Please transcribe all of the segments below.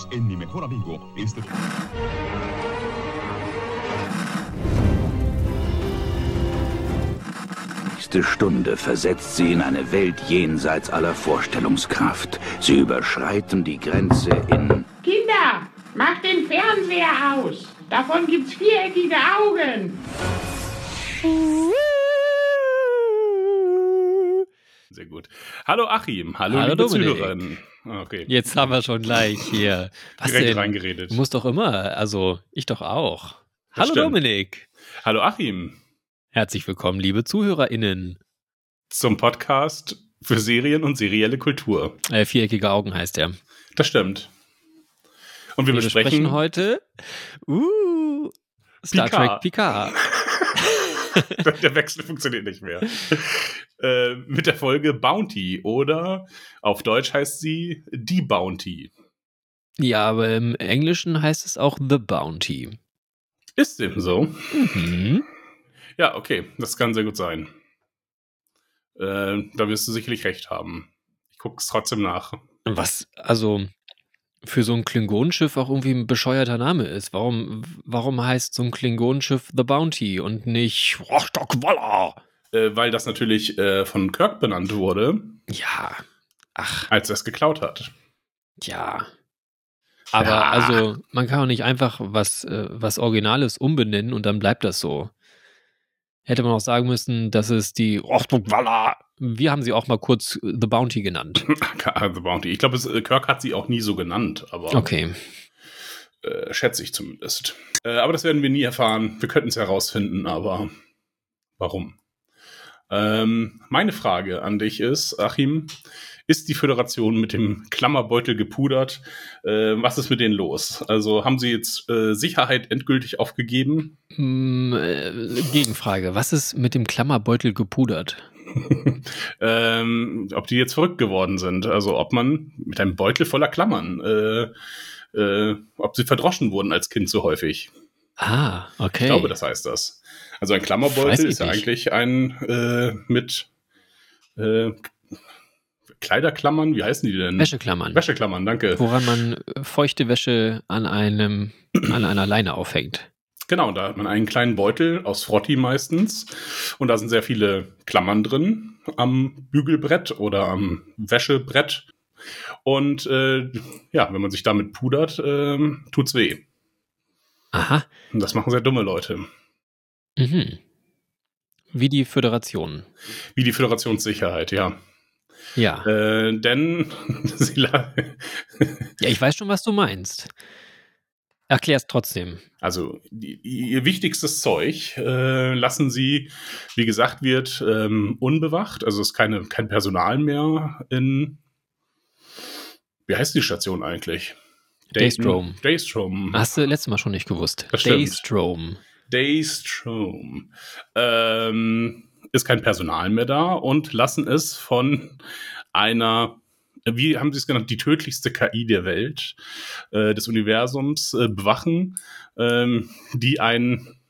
Bienvenidos en Mi Mejor Amigo. Este... nächste Stunde versetzt sie in eine Welt jenseits aller Vorstellungskraft. Sie überschreiten die Grenze in... Kinder, macht den Fernseher aus. Davon gibt's viereckige Augen. Sehr gut. Hallo Achim, hallo, Hallo liebe. Ah, Okay, Jetzt haben wir schon gleich hier. Was direkt denn? reingeredet. Du musst doch immer, also ich doch auch. Das Hallo stimmt. Dominik. Hallo Achim Herzlich willkommen, liebe ZuhörerInnen. zum Podcast für Serien und serielle Kultur. Äh, viereckige Augen heißt er. Das stimmt. Und wir, Wir besprechen besprechen heute uh, Star Picard. Trek Picard. Der Wechsel funktioniert nicht mehr. äh, mit der Folge Bounty oder auf Deutsch heißt sie Die Bounty. Ja, aber im Englischen heißt es auch The Bounty. Ist dem so? Mhm. Ja, okay, das kann sehr gut sein. Äh, da wirst du sicherlich recht haben. Ich gucke es trotzdem nach. Was, also für so ein Klingonenschiff auch irgendwie ein bescheuerter Name ist. Warum, warum heißt so ein Klingonenschiff The Bounty und nicht Rostock-Walla? Äh, weil das natürlich äh, von Kirk benannt wurde, Ja, ach, als er es geklaut hat. ja. Aber Ja. also, man kann auch nicht einfach was, äh, was Originales umbenennen und dann bleibt das so. Hätte man auch sagen müssen, dass es die Rostock-Walla. Wir haben sie auch mal kurz äh, The Bounty genannt. The Bounty. Ich glaube, äh, Kirk hat sie auch nie so genannt, aber Okay. äh, schätze ich zumindest. Äh, aber das werden wir nie erfahren. Wir könnten es herausfinden, aber warum? Ähm, meine Frage an dich ist, Achim, ist die Föderation mit dem Klammerbeutel gepudert? Äh, was ist mit denen los? Also haben sie jetzt äh, Sicherheit endgültig aufgegeben? Hm, äh, Gegenfrage. Was ist mit dem Klammerbeutel gepudert? ähm, ob die jetzt verrückt geworden sind. Also ob man mit einem Beutel voller Klammern, äh, äh, ob sie verdroschen wurden als Kind so häufig. Ah, okay. Ich glaube, das heißt das. Also ein Klammerbeutel ist ja nicht. eigentlich ein äh, mit äh, Kleiderklammern, wie heißen die denn? Wäscheklammern. Wäscheklammern, danke. Woran man äh, feuchte Wäsche an einem, an einer Leine aufhängt. Genau, da hat man einen kleinen Beutel aus Frotti meistens und da sind sehr viele Klammern drin am Bügelbrett oder am Wäschebrett. Und äh, ja, wenn man sich damit pudert, ähm, tut's weh. Aha. Und das machen sehr dumme Leute. Mhm. Wie die Föderation. Wie die Föderationssicherheit, ja. Ja. Äh, denn sie Ja, ich weiß schon, was du meinst. Erklär's trotzdem. Also die, ihr wichtigstes Zeug äh, lassen sie, wie gesagt, wird ähm, unbewacht. Also es ist keine, kein Personal mehr in. Wie heißt die Station eigentlich? Daystrom. Daystrom. Hast du letztes Mal schon nicht gewusst. Das. Daystrom. Daystrom. Ähm, ist kein Personal mehr da und lassen es von einer, wie haben sie es genannt, die tödlichste KI der Welt, äh, des Universums äh, bewachen, ähm, die ein,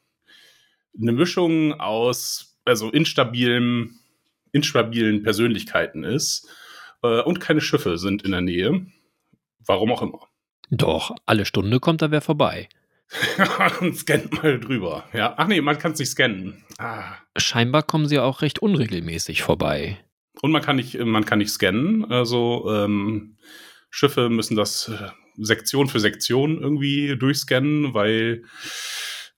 eine Mischung aus, also instabilen, instabilen Persönlichkeiten ist äh, und keine Schiffe sind in der Nähe. Warum auch immer. Doch, alle Stunde kommt da wer vorbei. und scannt mal drüber. Ja. Ach nee, man kann es nicht scannen. Ah. Scheinbar kommen sie auch recht unregelmäßig vorbei. Und man kann nicht, man kann nicht scannen. Also ähm, Schiffe müssen das äh, Sektion für Sektion irgendwie durchscannen, weil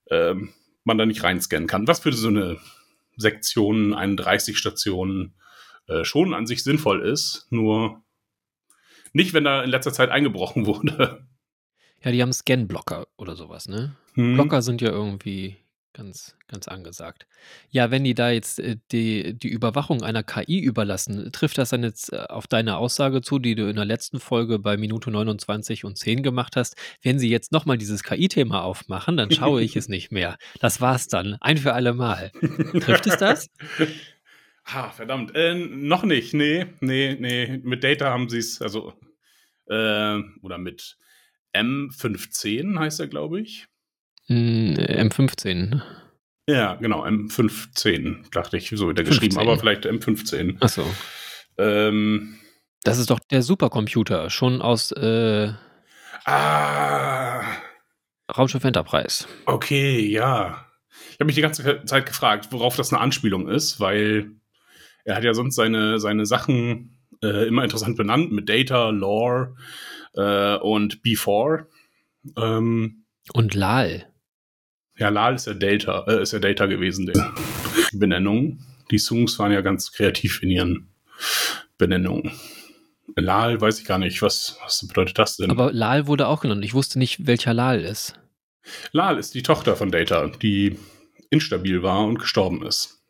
ähm, man da nicht reinscannen kann. Was für so eine Sektion, 31 Stationen äh, schon an sich sinnvoll ist, nur nicht, wenn da in letzter Zeit eingebrochen wurde. Ja, die haben Scan-Blocker oder sowas, ne? Hm. Blocker sind ja irgendwie ganz, ganz angesagt. Ja, wenn die da jetzt äh, die, die Überwachung einer KI überlassen, trifft das dann jetzt äh, auf deine Aussage zu, die du in der letzten Folge bei Minute 29 und 10 gemacht hast? Wenn sie jetzt nochmal dieses KI-Thema aufmachen, dann schaue ich es nicht mehr. Das war's dann. Ein für alle Mal. Trifft es das? Ah, verdammt. Äh, noch nicht. Nee, nee, nee. Mit Data haben sie es, also, äh, oder mit M15 heißt er, glaube ich. Äh, M15. Ja, genau, M15, dachte ich, so wird er 15. geschrieben, aber vielleicht M15. Achso. Ähm, Das ist doch der Supercomputer, schon aus, äh, Ah, Raumschiff Enterprise. okay, ja. Ich habe mich die ganze Zeit gefragt, worauf das eine Anspielung ist, weil er hat ja sonst seine, seine Sachen äh, immer interessant benannt mit Data, Lore äh, und Before. Ähm, Und Lal. Ja, Lal ist ja Data, äh, ist ja Data gewesen, der die Benennung. Die Songs waren ja ganz kreativ in ihren Benennungen. Lal weiß ich gar nicht, was, was bedeutet das denn? Aber Lal wurde auch genannt. Ich wusste nicht, welcher Lal ist. Lal ist die Tochter von Data, die instabil war und gestorben ist.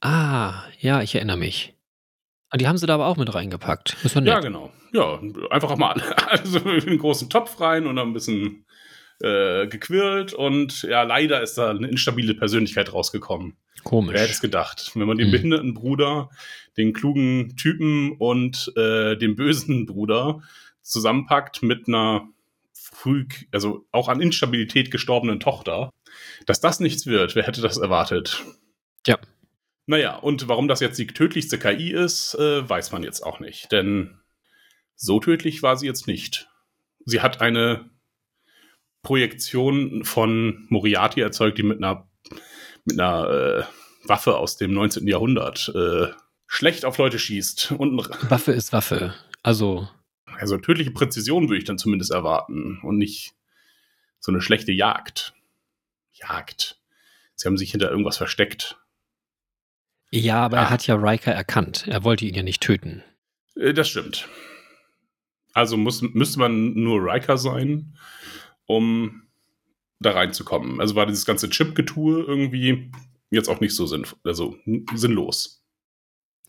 Ah, ja, ich erinnere mich. Ah, die haben sie da aber auch mit reingepackt. Ja, genau. Ja, einfach auch mal also in einen großen Topf rein und dann ein bisschen äh, gequirlt und ja, leider ist da eine instabile Persönlichkeit rausgekommen. Komisch. Wer hätte es gedacht? Wenn man den Hm. behinderten Bruder, den klugen Typen und äh, den bösen Bruder zusammenpackt mit einer früh, also auch an Instabilität gestorbenen Tochter, dass das nichts wird, wer hätte das erwartet? Ja. Naja, und warum das jetzt die tödlichste KI ist, äh, weiß man jetzt auch nicht. Denn so tödlich war sie jetzt nicht. Sie hat eine Projektion von Moriarty erzeugt, die mit einer, mit einer äh, Waffe aus dem 19. Jahrhundert äh, schlecht auf Leute schießt. Und Waffe ist Waffe. Also, also tödliche Präzision würde ich dann zumindest erwarten und nicht so eine schlechte Jagd. Jagd. Sie haben sich hinter irgendwas versteckt. ja, aber Ah. er hat ja Riker erkannt. Er wollte ihn ja nicht töten. Äh, Das stimmt. Also muss, müsste man nur Riker sein, um da reinzukommen. Also war dieses ganze Chip-Getue irgendwie jetzt auch nicht so sinnvoll, also sinnlos.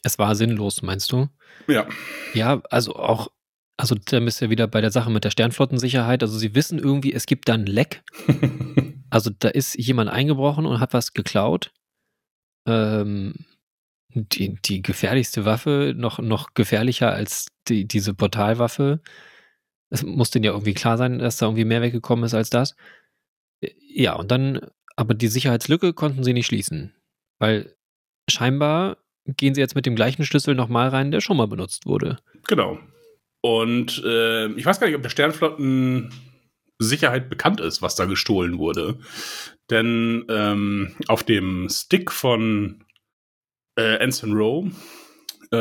Es war sinnlos, meinst du? Ja. Ja, also auch, also da bist du ja wieder bei der Sache mit der Sternflottensicherheit. Also sie wissen irgendwie, es gibt da ein Leck. Also da ist jemand eingebrochen und hat was geklaut. Ähm, die, die gefährlichste Waffe, noch, noch gefährlicher als die, diese Portalwaffe. Es muss denen ja irgendwie klar sein, dass da irgendwie mehr weggekommen ist als das. Ja, und dann, aber die Sicherheitslücke konnten sie nicht schließen. Weil scheinbar gehen sie jetzt mit dem gleichen Schlüssel nochmal rein, der schon mal benutzt wurde. Genau. Und äh, ich weiß gar nicht, ob der Sternflotten Sicherheit bekannt ist, was da gestohlen wurde. Denn ähm, auf dem Stick von äh, Anson Rowe äh,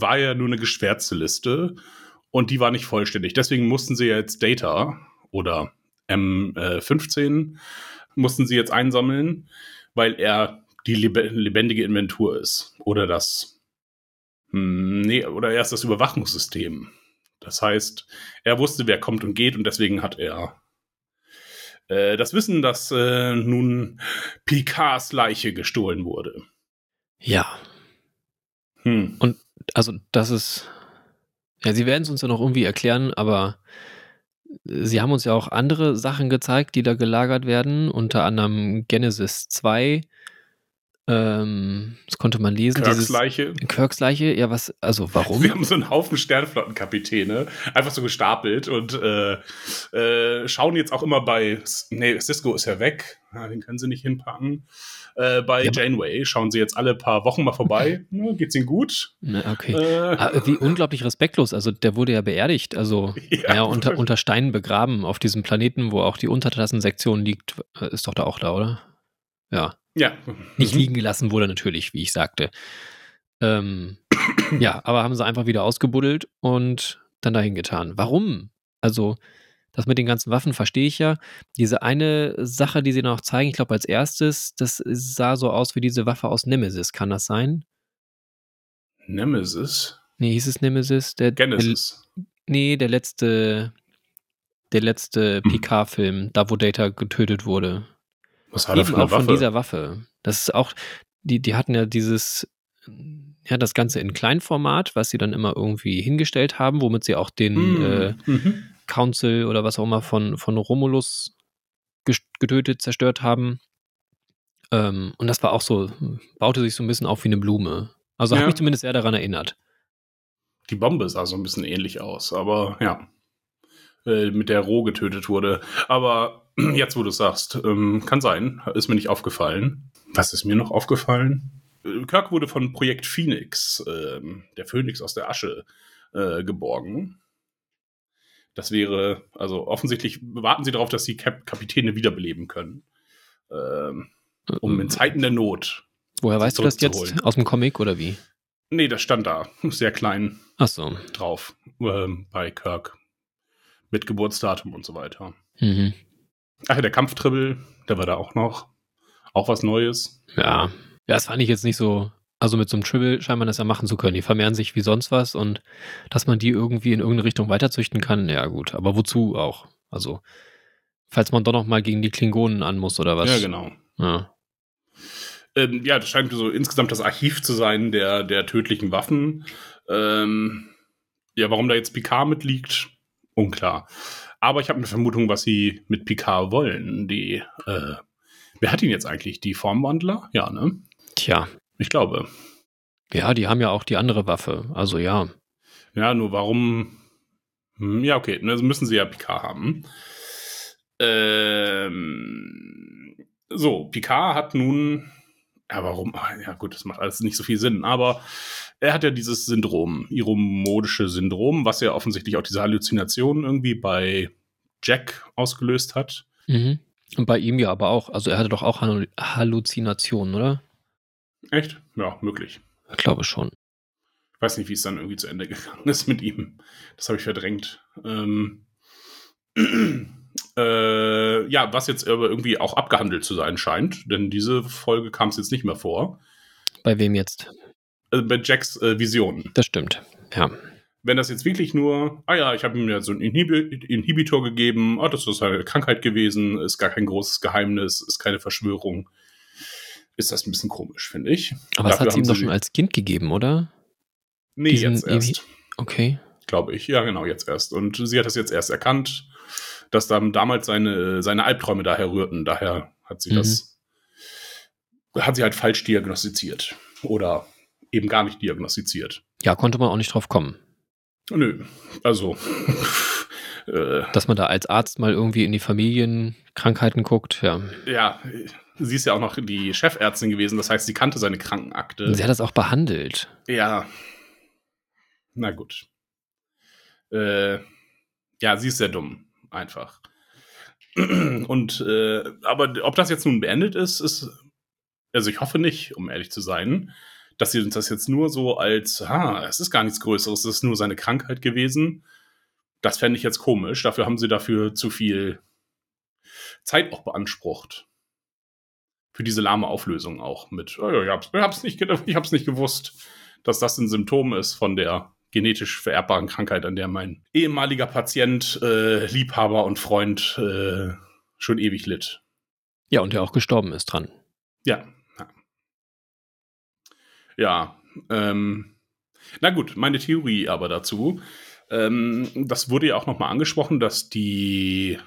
war ja nur eine geschwärzte Liste und die war nicht vollständig. Deswegen mussten sie jetzt Data oder M15 mussten sie jetzt einsammeln, weil er die lebe lebendige Inventur ist. Oder das hm, Nee, oder erst das Überwachungssystem. Das heißt, er wusste, wer kommt und geht und deswegen hat er äh, das Wissen, dass äh, nun Picards Leiche gestohlen wurde. Ja, Hm. also das ist, ja, sie werden es uns ja noch irgendwie erklären, aber sie haben uns ja auch andere Sachen gezeigt, die da gelagert werden, unter anderem Genesis 2. Ähm, das konnte man lesen. Kirks Leiche. Kirks Leiche, ja, was, also warum? Wir haben so einen Haufen Sternflottenkapitäne, einfach so gestapelt und äh, äh, schauen jetzt auch immer bei, nee, Cisco ist ja weg, ja, den können sie nicht hinpacken. Äh, bei Ja, Janeway schauen sie jetzt alle paar Wochen mal vorbei. Na, geht's ihnen gut? Ne, okay. Äh, Ah, wie unglaublich respektlos. Also der wurde ja beerdigt, also Ja. ja, unter, unter Steinen begraben auf diesem Planeten, wo auch die Untertassensektion liegt. Äh, Ist doch da auch da, oder? Ja. ja. Nicht Mhm. liegen gelassen wurde natürlich, wie ich sagte. Ähm, ja, aber haben sie einfach wieder ausgebuddelt und dann dahin getan. Warum? Also, das mit den ganzen Waffen verstehe ich ja. Diese eine Sache, die sie noch zeigen, ich glaube als erstes, das sah so aus wie diese Waffe aus Nemesis. Kann das sein? Nemesis? Nee, hieß es Nemesis? Der, Genesis. Der, nee, der letzte, der letzte Hm. Picard-Film, da wo Data getötet wurde. Was hat er für eine auch von Waffe? dieser Waffe. Das ist auch, die, die hatten ja dieses, ja, das Ganze in Kleinformat, was sie dann immer irgendwie hingestellt haben, womit sie auch den Hm. äh, Mhm. Council oder was auch immer von, von Romulus getötet, zerstört haben. Ähm, und das war auch so, baute sich so ein bisschen auf wie eine Blume. Also Ja. hat mich zumindest sehr daran erinnert. Die Bombe sah so ein bisschen ähnlich aus, aber ja. Äh, mit der Roh getötet wurde. Aber jetzt, wo du es sagst, ähm, kann sein, ist mir nicht aufgefallen. Was ist mir noch aufgefallen? Äh, Kirk wurde von Projekt Phoenix, ähm, der Phönix aus der Asche, äh, geborgen. Das wäre, also offensichtlich warten sie darauf, dass die Kap Kapitäne wiederbeleben können. Ähm, um in Zeiten der Not. Woher sie weißt du das jetzt? Aus dem Comic oder wie? Nee, das stand da. Sehr klein Ach so. drauf. Ähm, bei Kirk. Mit Geburtsdatum und so weiter. Mhm. Ach ja, der Kampftribbel, der war da auch noch. Auch was Neues. Ja. Ja, das fand ich jetzt nicht so. Also mit so einem Tribble scheint man das ja machen zu können. Die vermehren sich wie sonst was und dass man die irgendwie in irgendeine Richtung weiterzüchten kann, ja gut. Aber wozu auch? Also, falls man doch noch mal gegen die Klingonen an muss oder was. Ja, genau. Ja. Ähm, ja, das scheint so insgesamt das Archiv zu sein der, der tödlichen Waffen. Ähm, ja, warum da jetzt Picard mitliegt, unklar. Aber ich habe eine Vermutung, was sie mit Picard wollen. Die, äh, wer hat ihn jetzt eigentlich? Die Formwandler? Ja, ne? Tja. Ich glaube. Ja, die haben ja auch die andere Waffe. Also ja. Ja, nur warum? Hm, ja, okay, also müssen sie ja Picard haben. Ähm, so, Picard hat nun, ja, warum? Ah, Ja, gut, das macht alles nicht so viel Sinn, aber er hat ja dieses Syndrom, iromodische Syndrom, was ja offensichtlich auch diese Halluzination irgendwie bei Jack ausgelöst hat. Mhm. Und bei ihm ja aber auch. Also er hatte doch auch Hallu- Halluzinationen, oder? Echt? Ja, möglich. Ich glaube schon. Ich weiß nicht, wie es dann irgendwie zu Ende gegangen ist mit ihm. Das habe ich verdrängt. Ähm, äh, ja, was jetzt aber irgendwie auch abgehandelt zu sein scheint, denn diese Folge kam es jetzt nicht mehr vor. Bei wem jetzt? Äh, bei Jacks äh, Visionen. Das stimmt. Ja. Wenn das jetzt wirklich nur, ah ja, ich habe ihm ja so einen Inhibi Inhibitor gegeben, ah, das ist eine Krankheit gewesen, ist gar kein großes Geheimnis, ist keine Verschwörung, ist das ein bisschen komisch, finde ich. Aber das hat sie ihm doch schon als Kind gegeben, oder? Nee, diesen jetzt erst. Okay. glaube ich. Ja, genau, jetzt erst. Und sie hat das jetzt erst erkannt, dass dann damals seine, seine Albträume daher rührten. Daher hat sie Mhm. das, hat sie halt falsch diagnostiziert. Oder eben gar nicht diagnostiziert. Ja, konnte man auch nicht drauf kommen. Nö, also, äh, Dass man da als Arzt mal irgendwie in die Familienkrankheiten guckt, ja. ja, sie ist ja auch noch die Chefärztin gewesen, das heißt, sie kannte seine Krankenakte. Sie hat das auch behandelt. Ja. Na gut. Äh, ja, sie ist sehr dumm, einfach. Und, äh, aber ob das jetzt nun beendet ist, ist, also ich hoffe nicht, um ehrlich zu sein, dass sie uns das jetzt nur so als, ah, es ist gar nichts Größeres, es ist nur seine Krankheit gewesen. Das fände ich jetzt komisch. Dafür haben sie dafür zu viel Zeit auch beansprucht. Für diese lahme Auflösung auch mit, oh ich hab's, ich hab's nicht, ich hab's nicht gewusst, dass das ein Symptom ist von der genetisch vererbbaren Krankheit, an der mein ehemaliger Patient, äh, Liebhaber und Freund äh, schon ewig litt. Ja, und der auch gestorben ist dran. Ja. Ja, ja ähm, na gut, meine Theorie aber dazu. Ähm, das wurde ja auch nochmal angesprochen, dass die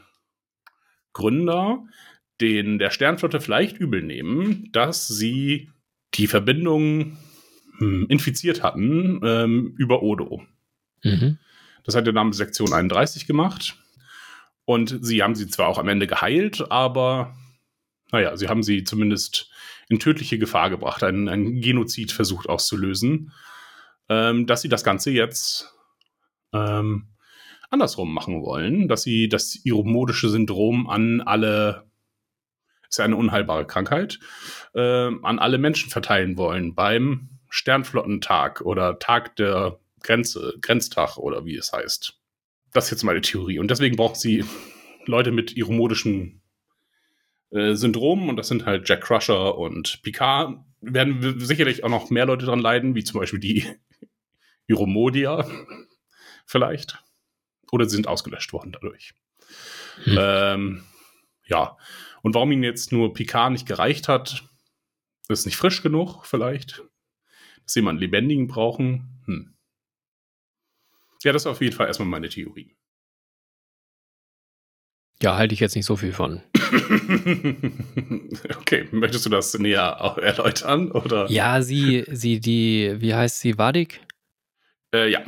Gründer den der Sternflotte vielleicht übel nehmen, dass sie die Verbindung hm, infiziert hatten ähm, über Odo. Mhm. Das hat der Name Sektion 31 gemacht. Und sie haben sie zwar auch am Ende geheilt, aber naja, sie haben sie zumindest in tödliche Gefahr gebracht, einen, einen Genozid versucht auszulösen, ähm, dass sie das Ganze jetzt ähm, andersrum machen wollen, dass sie das iromodische Syndrom an alle, ist ja eine unheilbare Krankheit, ähm, an alle Menschen verteilen wollen beim Sternflottentag oder Tag der Grenze, Grenztag oder wie es heißt. Das ist jetzt meine Theorie. Und deswegen brauchen sie Leute mit iromodischen äh, Syndromen und das sind halt Jack Crusher und Picard. Werden sicherlich auch noch mehr Leute dran leiden, wie zum Beispiel die Iromodia vielleicht. Oder sie sind ausgelöscht worden dadurch. Hm. Ähm, ja. Und warum ihnen jetzt nur Picard nicht gereicht hat, ist nicht frisch genug vielleicht. Dass sie jemanden Lebendigen brauchen. Hm. Ja, das ist auf jeden Fall erstmal meine Theorie. Ja, halte ich jetzt nicht so viel von. okay, möchtest du das näher auch erläutern? Oder? Ja, sie, sie, die, wie heißt sie, Wadik? Äh, ja.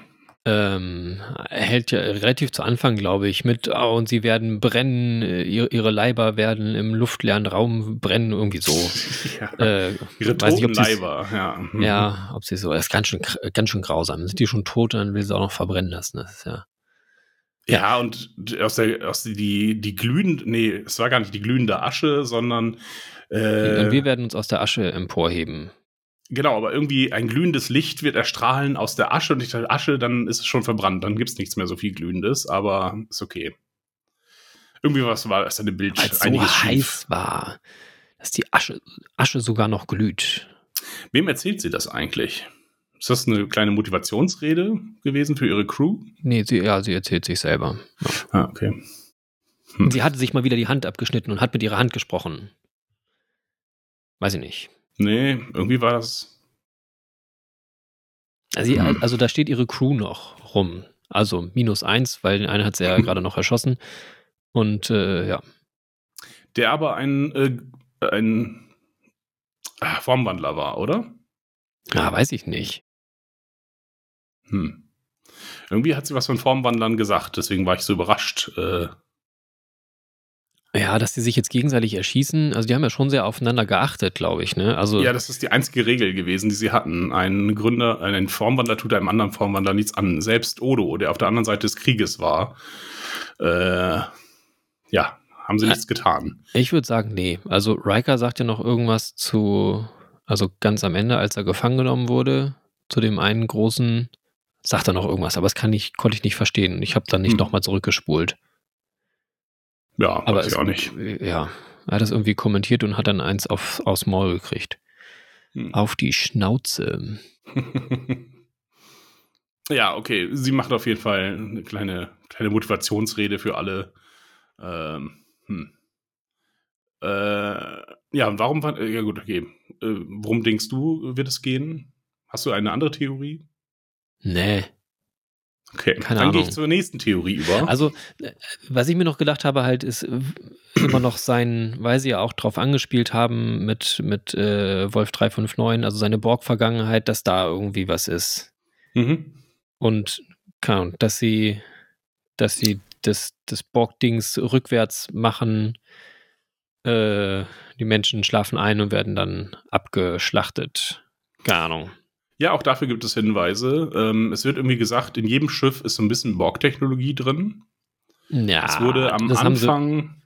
Ähm, hält ja relativ zu Anfang, glaube ich, mit, oh, und sie werden brennen, äh, ihre, Leiber werden im luftleeren Raum brennen, irgendwie so. ja. Äh, Ihre nicht, toten Leiber, ja. Mhm. Ja, ob sie so, das ist ganz schön, ganz schön grausam. Sind die schon tot, dann will sie auch noch verbrennen lassen. Das ist ja. Ja, und aus der, aus die, die glühende, nee, es war gar nicht die glühende Asche, sondern äh, Und wir werden uns aus der Asche emporheben. Genau, aber irgendwie ein glühendes Licht wird erstrahlen aus der Asche und ich dachte, Asche, dann ist es schon verbrannt, dann gibt es nichts mehr so viel Glühendes, aber ist okay. Irgendwie was war das eine Bild, Weil es so einiges schief. heiß war, dass die Asche, Asche sogar noch glüht. Wem erzählt sie das eigentlich? Ist das eine kleine Motivationsrede gewesen für ihre Crew? Nee, sie, ja, sie erzählt sich selber. Ah, okay. Hm. Sie hatte sich mal wieder die Hand abgeschnitten und hat mit ihrer Hand gesprochen. Weiß ich nicht. Nee, irgendwie war das. Also, Hm. also da steht ihre Crew noch rum. Also minus eins, weil den einen hat sie ja gerade noch erschossen. Und äh, ja. Der aber ein, äh, ein ah, Formwandler war, oder? ja, weiß ich nicht. Hm. Irgendwie hat sie was von Formwandlern gesagt, deswegen war ich so überrascht. Äh, Ja, dass die sich jetzt gegenseitig erschießen, also die haben ja schon sehr aufeinander geachtet, glaube ich, ne? Also ja, das ist die einzige Regel gewesen, die sie hatten. Ein Gründer, ein Formwandler tut einem anderen Formwandler nichts an. Selbst Odo, der auf der anderen Seite des Krieges war, äh, ja, haben sie nichts getan. ich würde sagen, nee. Also Riker sagt ja noch irgendwas zu, also ganz am Ende, als er gefangen genommen wurde, zu dem einen großen, sagt er noch irgendwas, aber das kann ich, konnte ich nicht verstehen. Ich habe dann nicht Hm. nochmal zurückgespult. Ja, Aber weiß ich auch nicht. Ja, er hat das irgendwie kommentiert und hat dann eins auf, aufs Maul gekriegt. Hm. Auf die Schnauze. ja, okay. Sie macht auf jeden Fall eine kleine, kleine Motivationsrede für alle. Ähm, hm. äh, ja, und warum war, ja gut, okay. Äh, worum denkst du, wird es gehen? Hast du eine andere Theorie? Nee. Okay, Keine dann gehe ich Ahnung. zur nächsten Theorie über. Also, äh, was ich mir noch gedacht habe, halt, ist immer noch sein, weil sie ja auch drauf angespielt haben mit, mit äh, Wolf 359, also seine Borg-Vergangenheit, dass da irgendwie was ist. mhm. Und keine Ahnung, dass sie, dass sie das, das Borg-Dings rückwärts machen. Äh, die Menschen schlafen ein und werden dann abgeschlachtet. Keine Ahnung. Ja, auch dafür gibt es Hinweise. Ähm, es wird irgendwie gesagt, in jedem Schiff ist so ein bisschen Borg-Technologie drin. Ja, es wurde am das haben sie, Anfang.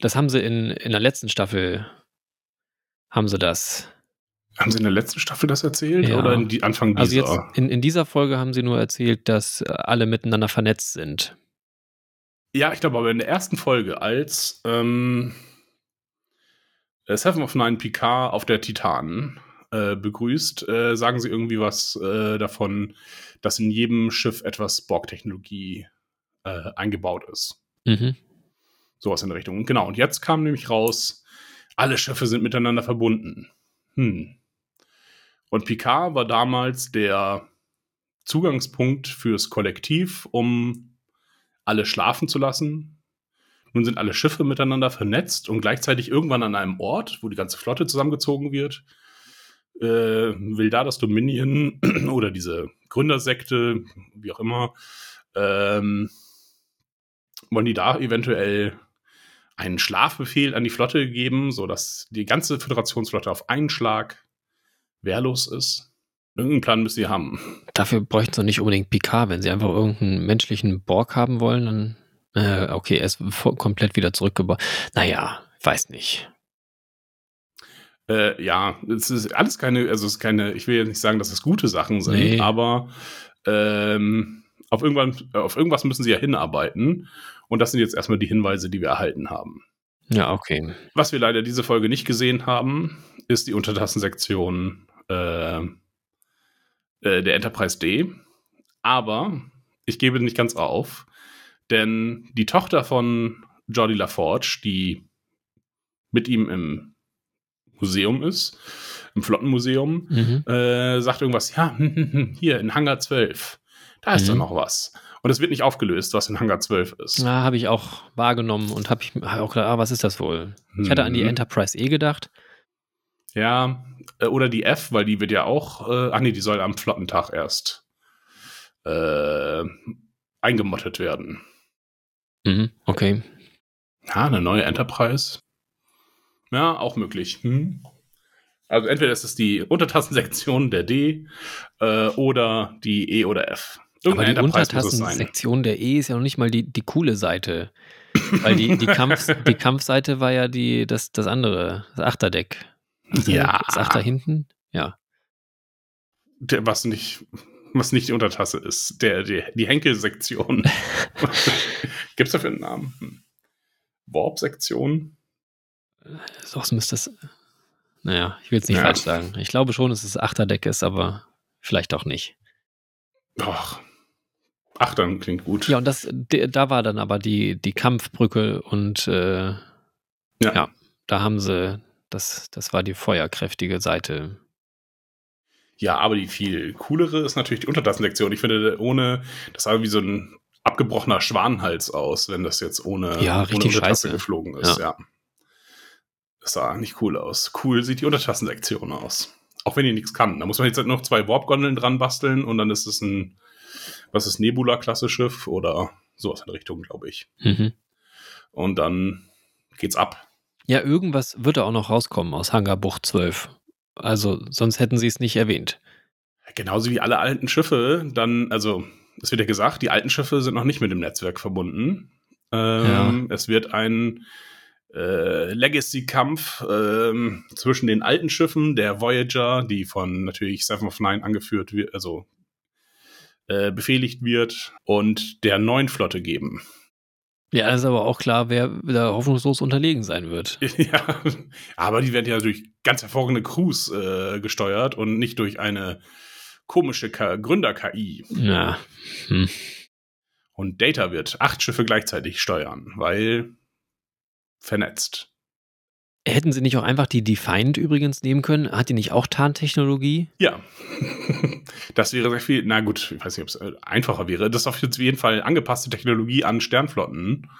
das haben sie in, in der letzten Staffel, haben sie das. Haben sie in der letzten Staffel das erzählt? Ja. Oder in die Anfang Also dieser? jetzt in, in dieser Folge haben sie nur erzählt, dass alle miteinander vernetzt sind. Ja, ich glaube aber in der ersten Folge, als ähm, äh, Seven of Nine Picard auf der Titan äh, begrüßt, äh, sagen sie irgendwie was äh, davon, dass in jedem Schiff etwas Borg-Technologie äh, eingebaut ist. Mhm. Sowas in der Richtung. Genau, und jetzt kam nämlich raus, alle Schiffe sind miteinander verbunden. Hm. Und Picard war damals der Zugangspunkt fürs Kollektiv, um alle schlafen zu lassen. Nun sind alle Schiffe miteinander vernetzt und gleichzeitig irgendwann an einem Ort, wo die ganze Flotte zusammengezogen wird, äh, will da das Dominion oder diese Gründersekte, wie auch immer, ähm, wollen die da eventuell einen Schlafbefehl an die Flotte geben, sodass die ganze Föderationsflotte auf einen Schlag wehrlos ist. Irgendeinen Plan müssen sie haben. Dafür bräuchten sie nicht unbedingt Picard. Wenn sie einfach irgendeinen menschlichen Borg haben wollen, dann. Äh, okay, er ist komplett wieder zurückgebaut. Naja, weiß nicht. Äh, ja, es ist alles keine, also es ist keine, ich will jetzt nicht sagen, dass es gute Sachen sind, Nee. aber ähm, auf, irgendwann, auf irgendwas müssen sie ja hinarbeiten. Und das sind jetzt erstmal die Hinweise, die wir erhalten haben. Ja, okay. Was wir leider diese Folge nicht gesehen haben, ist die Untertassensektion äh, äh, der Enterprise D. Aber ich gebe nicht ganz auf, denn die Tochter von Jordi LaForge, die mit ihm im Museum ist, im Flottenmuseum, Mhm. äh, sagt irgendwas, ja, hm, hm, hm, hier in Hangar 12, da ist Mhm. doch noch was. Und es wird nicht aufgelöst, was in Hangar 12 ist. Ja, habe ich auch wahrgenommen und habe ich hab auch gedacht, ah, was ist das wohl? Ich hatte an die Mhm. Enterprise E gedacht. Ja, äh, oder die F, weil die wird ja auch, äh, ach nee, die soll am Flottentag erst äh, eingemottet werden. Mhm, okay. Ja, eine neue Enterprise. Ja, auch möglich. Hm. Also entweder ist es die Untertassensektion der D äh, oder die E oder F. Aber die. Untertassensektion der E ist ja noch nicht mal die, die coole Seite. Weil die, die, Kampf, die Kampfseite war ja die, das, das andere, das Achterdeck. Ja. Das Achter hinten? Ja. Der, was nicht, was nicht die Untertasse ist. Der, der, die Henkelsektion. Gibt es dafür einen Namen? Hm. Warp-Sektion? Sonst müsste es. Naja, ich will es nicht Ja. falsch sagen. Ich glaube schon, dass es Achterdeck ist, aber vielleicht auch nicht. Ach. Ach, dann klingt gut. Ja, und das, da war dann aber die, die Kampfbrücke und äh, Ja. ja, da haben sie, das, das war die feuerkräftige Seite. Ja, aber die viel coolere ist natürlich die Untertassensektion. Ich finde, ohne, das sah wie so ein abgebrochener Schwanenhals aus, wenn das jetzt ohne, Ja, ohne Untertasse scheiße. geflogen ist. Ja. Das sah nicht cool aus. Cool sieht die Untertassensektion aus. Auch wenn die nichts kann. Da muss man jetzt halt noch zwei Warp-Gondeln dran basteln und dann ist es ein, was ist Nebula-Klasse-Schiff oder sowas in der Richtung, glaube ich. Mhm. Und dann geht's ab. Ja, irgendwas wird da auch noch rauskommen aus Hangarbucht 12. Also, sonst hätten sie es nicht erwähnt. Genauso wie alle alten Schiffe, dann, also, es wird ja gesagt, die alten Schiffe sind noch nicht mit dem Netzwerk verbunden. Ähm, Es wird ein äh, Legacy-Kampf ähm, zwischen den alten Schiffen, der Voyager, die von natürlich Seven of Nine angeführt wird, also äh, befehligt wird, und der neuen Flotte geben. Ja, ist aber auch klar, wer da hoffnungslos unterlegen sein wird. ja, aber die werden ja durch ganz hervorragende Crews äh, gesteuert und nicht durch eine komische Gründer-KI. Ja. Hm. Und Data wird acht Schiffe gleichzeitig steuern, weil vernetzt. Hätten sie nicht auch einfach die Defiant übrigens nehmen können? Hat die nicht auch Tarntechnologie? Ja, das wäre sehr viel, na gut, ich weiß nicht, ob es äh, einfacher wäre. Das ist auf jeden Fall angepasste Technologie an Sternflotten,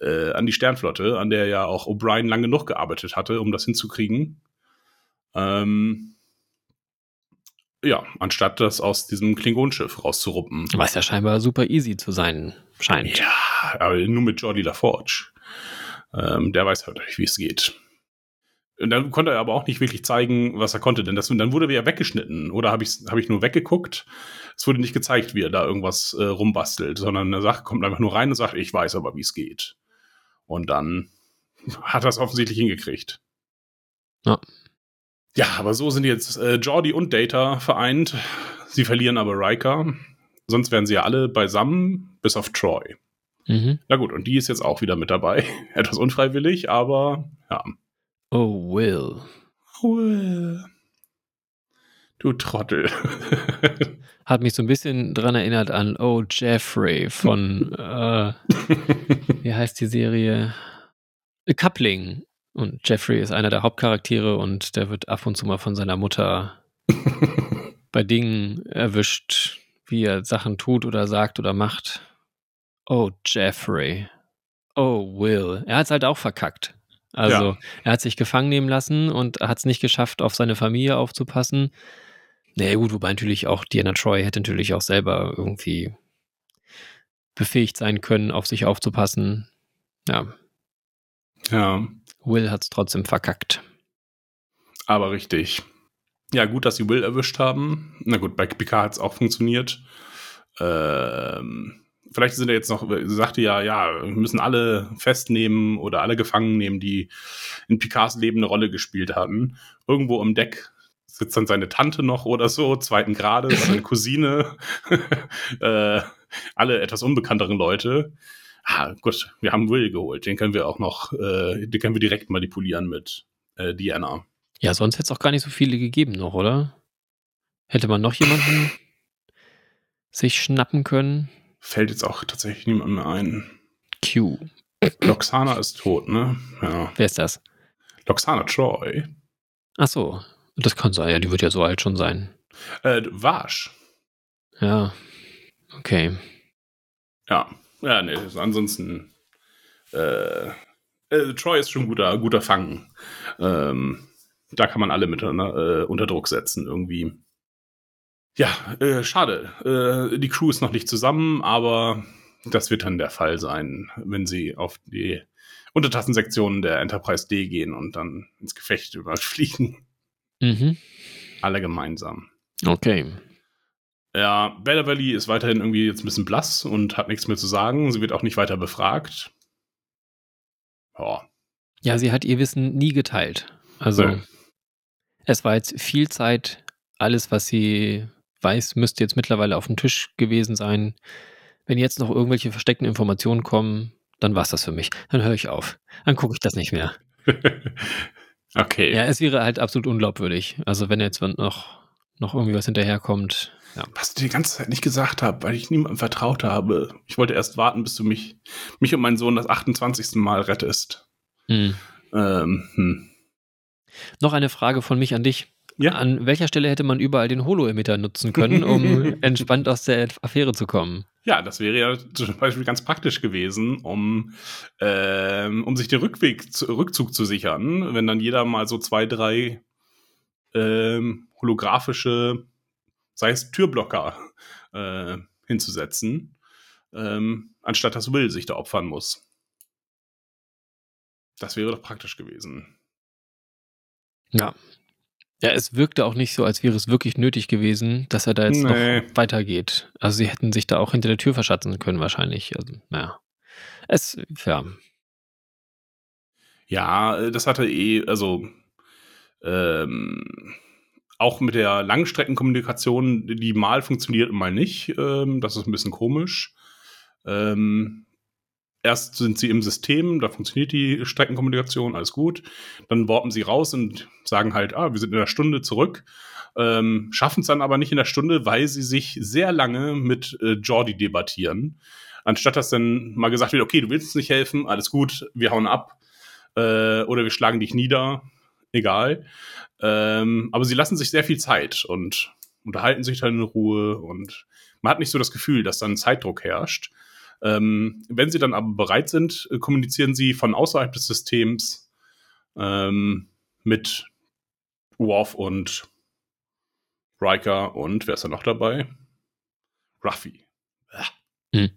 äh, an die Sternflotte, an der ja auch O'Brien lang genug gearbeitet hatte, um das hinzukriegen. Ähm, ja, anstatt das aus diesem Klingonschiff rauszuruppen. Was ja scheinbar super easy zu sein scheint. Ja, aber nur mit Jordi LaForge. Ähm, der weiß halt natürlich, wie es geht. Und dann konnte er aber auch nicht wirklich zeigen, was er konnte, denn das, dann wurde er ja weggeschnitten. Oder habe ich, hab ich nur weggeguckt? Es wurde nicht gezeigt, wie er da irgendwas äh, rumbastelt, sondern eine Sache kommt einfach nur rein und sagt, ich weiß aber, wie es geht. Und dann hat er es offensichtlich hingekriegt. Ja. Ja, aber so sind jetzt äh, Jordi und Data vereint. Sie verlieren aber Riker. Sonst wären sie ja alle beisammen, bis auf Troy. Mhm. Na gut, und die ist jetzt auch wieder mit dabei. Etwas unfreiwillig, aber ja. Oh, Will. Well. Du Trottel. Hat mich so ein bisschen dran erinnert an Oh, Jeffrey von, äh, wie heißt die Serie? A Coupling. Und Jeffrey ist einer der Hauptcharaktere und der wird ab und zu mal von seiner Mutter bei Dingen erwischt, wie er Sachen tut oder sagt oder macht. Oh, Jeffrey. Oh, Will. Er hat es halt auch verkackt. Also, Ja. er hat sich gefangen nehmen lassen und hat es nicht geschafft, auf seine Familie aufzupassen. Naja, gut, wobei natürlich auch Diana Troy hätte natürlich auch selber irgendwie befähigt sein können, auf sich aufzupassen. Ja, ja, Will hat es trotzdem verkackt. aber richtig. Ja, gut, dass sie Will erwischt haben. Na gut, bei Picard hat es auch funktioniert. Ähm, vielleicht sind er jetzt noch, sagte ja, ja, wir müssen alle festnehmen oder alle gefangen nehmen, die in Picards Leben eine Rolle gespielt hatten. Irgendwo im Deck sitzt dann seine Tante noch oder so, zweiten Grades, seine Cousine, äh, alle etwas unbekannteren Leute. Ah, gut, wir haben Will geholt. Den können wir auch noch, äh, den können wir direkt manipulieren mit äh, Diana. Ja, sonst hätte es auch gar nicht so viele gegeben noch, oder? Hätte man noch jemanden sich schnappen können? Fällt jetzt auch tatsächlich niemand mehr ein. Q. Loxana ist tot, ne? Ja. Wer ist das? Loxana Troy. Ach so, das kann sein. Ja, die wird ja so alt schon sein. Äh, Vash. Ja. Okay. Ja. Ja, ne, ansonsten. Äh, äh, Troy ist schon ein guter, guter Fang. Ähm, da kann man alle miteinander äh, unter Druck setzen, irgendwie. Ja, äh, schade. Äh, die Crew ist noch nicht zusammen, aber das wird dann der Fall sein, wenn sie auf die Untertassensektionen der Enterprise D gehen und dann ins Gefecht überfliegen. Mhm. Alle gemeinsam. Okay. Ja, Bella Valley ist weiterhin irgendwie jetzt ein bisschen blass und hat nichts mehr zu sagen. Sie wird auch nicht weiter befragt. Ja. Ja, sie hat ihr Wissen nie geteilt. Also, Nee. es war jetzt viel Zeit. Alles, was sie weiß, müsste jetzt mittlerweile auf dem Tisch gewesen sein. Wenn jetzt noch irgendwelche versteckten Informationen kommen, dann war's das für mich. Dann höre ich auf. Dann gucke ich das nicht mehr. okay. Ja, es wäre halt absolut unglaubwürdig. Also, wenn jetzt noch, noch irgendwie was hinterherkommt. Ja. Was ich die ganze Zeit nicht gesagt habe, weil ich niemandem vertraut habe. Ich wollte erst warten, bis du mich, mich und meinen Sohn das 28. Mal rettest. Hm. Ähm, hm. Noch eine Frage von mich an dich. Ja. An welcher Stelle hätte man überall den Holo-Emitter nutzen können, um entspannt aus der Affäre zu kommen? Ja, das wäre ja zum Beispiel ganz praktisch gewesen, um, ähm, um sich den Rückweg, zu, Rückzug zu sichern, wenn dann jeder mal so zwei, drei ähm, holographische, sei es Türblocker, äh, hinzusetzen, ähm, anstatt dass Will sich da opfern muss. Das wäre doch praktisch gewesen. Ja. Ja, es wirkte auch nicht so, als wäre es wirklich nötig gewesen, dass er da jetzt Nee. noch weitergeht. Also sie hätten sich da auch hinter der Tür verschatzen können wahrscheinlich. Also, naja. Es, ja. Ja, äh, das hatte eh, also ähm, auch mit der Langstreckenkommunikation, die mal funktioniert und mal nicht. Ähm, das ist ein bisschen komisch. Ähm, erst sind sie im System, da funktioniert die Streckenkommunikation, alles gut. Dann warpen sie raus und sagen halt, ah, wir sind in einer Stunde zurück. Ähm, Schaffen es dann aber nicht in der Stunde, weil sie sich sehr lange mit äh, Jordi debattieren. Anstatt dass dann mal gesagt wird, okay, du willst uns nicht helfen, alles gut, wir hauen ab äh, oder wir schlagen dich nieder, egal. Ähm, aber sie lassen sich sehr viel Zeit und unterhalten sich dann in Ruhe und man hat nicht so das Gefühl, dass dann Zeitdruck herrscht. Ähm, wenn sie dann aber bereit sind, äh, kommunizieren sie von außerhalb des Systems ähm, mit Worf und Riker und wer ist da noch dabei? Ruffy. Hm.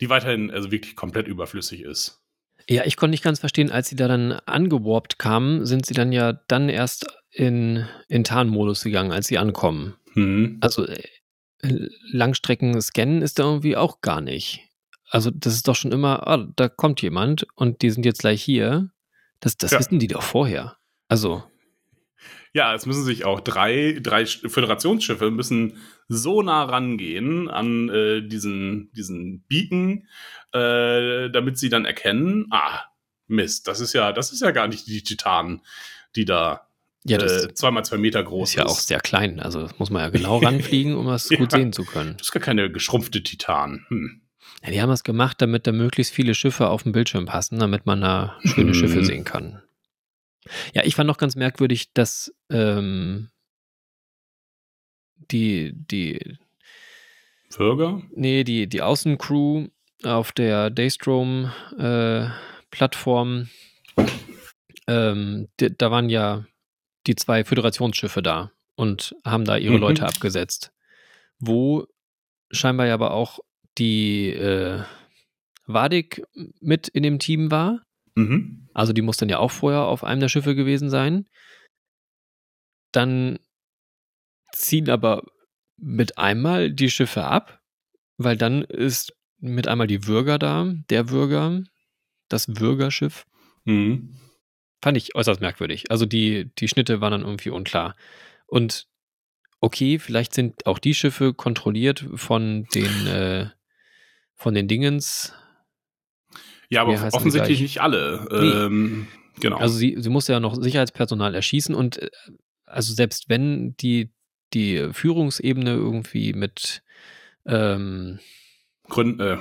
Die weiterhin also wirklich komplett überflüssig ist. Ja, ich konnte nicht ganz verstehen, als sie da dann angewarpt kamen, sind sie dann ja dann erst in, in Tarnmodus gegangen, als sie ankommen. Hm. Also äh, Langstrecken scannen ist da irgendwie auch gar nicht. Also das ist doch schon immer, ah, da kommt jemand und die sind jetzt gleich hier. Das, das Ja. wissen die doch vorher. Also, Ja, es müssen sich auch drei, drei Sch- Föderationsschiffe müssen so nah rangehen an äh, diesen, diesen Beacon, äh, damit sie dann erkennen, ah, Mist, das ist ja, das ist ja gar nicht die Titanen, die da ja, das äh, zweimal zwei Meter groß ist ja auch sehr klein. Also das muss man ja genau ranfliegen, um das gut Ja. sehen zu können. Das ist gar keine geschrumpfte Titan. Hm. Ja, die haben das gemacht, damit da möglichst viele Schiffe auf dem Bildschirm passen, damit man da schöne Mhm. Schiffe sehen kann. Ja, ich fand noch ganz merkwürdig, dass ähm, die, die, Bürger? nee, die, die Außencrew auf der Daystrom-Plattform, ähm, di- da waren ja die zwei Föderationsschiffe da und haben da ihre Mhm. Leute abgesetzt. Wo scheinbar ja aber auch die äh, Wadik mit in dem Team war. Mhm. Also die muss dann ja auch vorher auf einem der Schiffe gewesen sein. Dann ziehen aber mit einmal die Schiffe ab, weil dann ist mit einmal die Würger da, der Würger, das Würgerschiff. Mhm. Fand ich äußerst merkwürdig. Also die, die Schnitte waren dann irgendwie unklar. Und okay, vielleicht sind auch die Schiffe kontrolliert von den, äh, von den Dingens. Ja, aber offensichtlich nicht alle. Nee. Ähm, genau. Also sie, sie musste ja noch Sicherheitspersonal erschießen und äh, also selbst wenn die, die Führungsebene irgendwie mit ähm, Grün, äh,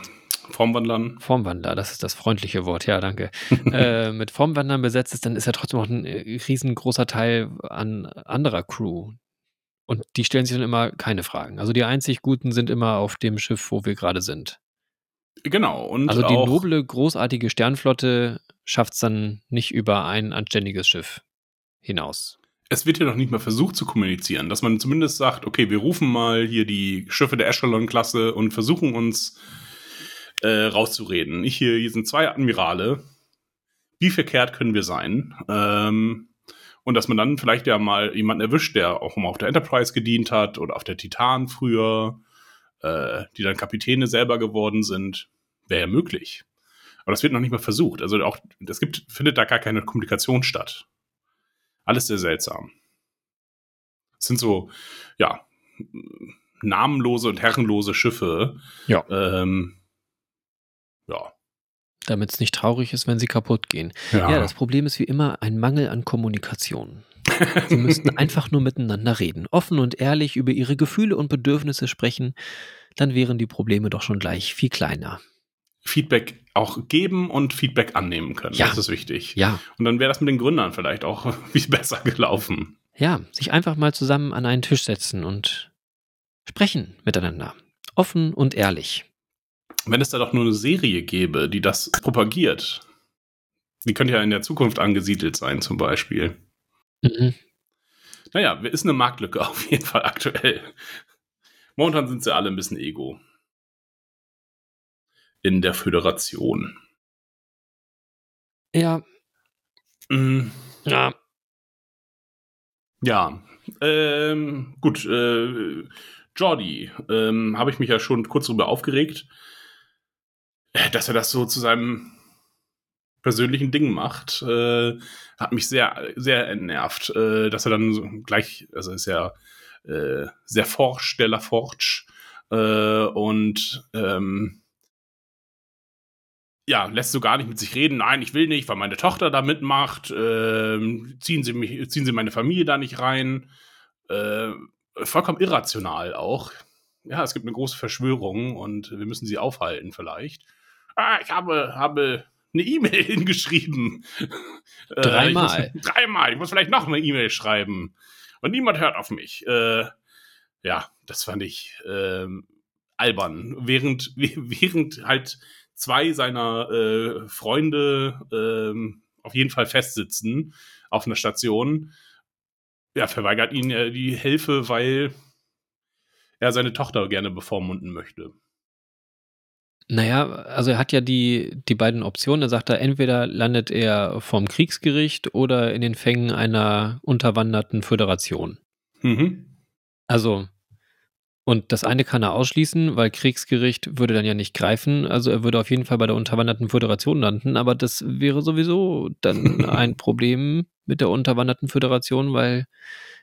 Formwandlern. Formwandler, das ist das freundliche Wort, ja, danke, äh, mit Formwandlern besetzt ist, dann ist ja trotzdem noch ein äh, riesengroßer Teil an anderer Crew. Und die stellen sich dann immer keine Fragen. Also die einzig Guten sind immer auf dem Schiff, wo wir gerade sind. Genau. Und Also die noble, großartige Sternflotte schafft es dann nicht über ein anständiges Schiff hinaus. es wird ja noch nicht mal versucht zu kommunizieren, dass man zumindest sagt, okay, wir rufen mal hier die Schiffe der Echelon-Klasse und versuchen uns äh, rauszureden. Ich hier, hier sind zwei Admirale. Wie verkehrt können wir sein? Ähm, Und dass man dann vielleicht ja mal jemanden erwischt, der auch mal auf der Enterprise gedient hat oder auf der Titan früher, äh, die dann Kapitäne selber geworden sind, wäre ja möglich. Aber das wird noch nicht mal versucht. Also auch, es gibt, findet da gar keine Kommunikation statt. Alles sehr seltsam. Es sind so, ja, namenlose und herrenlose Schiffe. Ja. Ähm, ja. Damit es nicht traurig ist, wenn sie kaputt gehen. Ja. Ja, das Problem ist wie immer ein Mangel an Kommunikation. Sie müssten einfach nur miteinander reden, offen und ehrlich über ihre Gefühle und Bedürfnisse sprechen, dann wären die Probleme doch schon gleich viel kleiner. Feedback auch geben und Feedback annehmen können. Ja. Das ist wichtig. Ja, Und dann wäre das mit den Gründern vielleicht auch viel besser gelaufen. ja, sich einfach mal zusammen an einen Tisch setzen und sprechen miteinander. Offen und ehrlich. Wenn es da doch nur eine Serie gäbe, die das propagiert. Die könnte ja in der Zukunft angesiedelt sein, zum Beispiel. Mhm. Naja, ist eine Marktlücke auf jeden Fall aktuell. Momentan sind sie alle ein bisschen ego. In der Föderation. Ja, Mm, ja, Ja, ähm, gut, äh, Jordi, ähm, habe ich mich ja schon kurz darüber aufgeregt, dass er das so zu seinem persönlichen Ding macht. Äh, hat mich sehr, sehr entnervt, äh, dass er dann gleich, also ist ja äh, sehr forsch, der Laforge, äh, und ähm, ja, lässt so gar nicht mit sich reden. Nein, ich will nicht, weil meine Tochter da mitmacht. Ähm, ziehen, Sie mich, ziehen Sie meine Familie da nicht rein. Äh, vollkommen irrational auch. Ja, es gibt eine große Verschwörung und wir müssen sie aufhalten vielleicht. Ah, ich habe, habe eine E-Mail hingeschrieben. Äh, Dreimal. muss, dreimal. Ich muss vielleicht noch eine E-Mail schreiben. Und niemand hört auf mich. Äh, ja, das fand ich ähm, albern. Während, während halt zwei seiner äh, Freunde ähm, auf jeden Fall festsitzen auf einer Station, ja, verweigert ihnen äh, die Hilfe, weil er seine Tochter gerne bevormunden möchte. Naja, also er hat ja die, die beiden Optionen. Er sagt da, entweder landet er vom Kriegsgericht oder in den Fängen einer unterwanderten Föderation. Mhm. Also, und das eine kann er ausschließen, weil Kriegsgericht würde dann ja nicht greifen. Also er würde auf jeden Fall bei der unterwanderten Föderation landen, aber das wäre sowieso dann ein Problem mit der unterwanderten Föderation, weil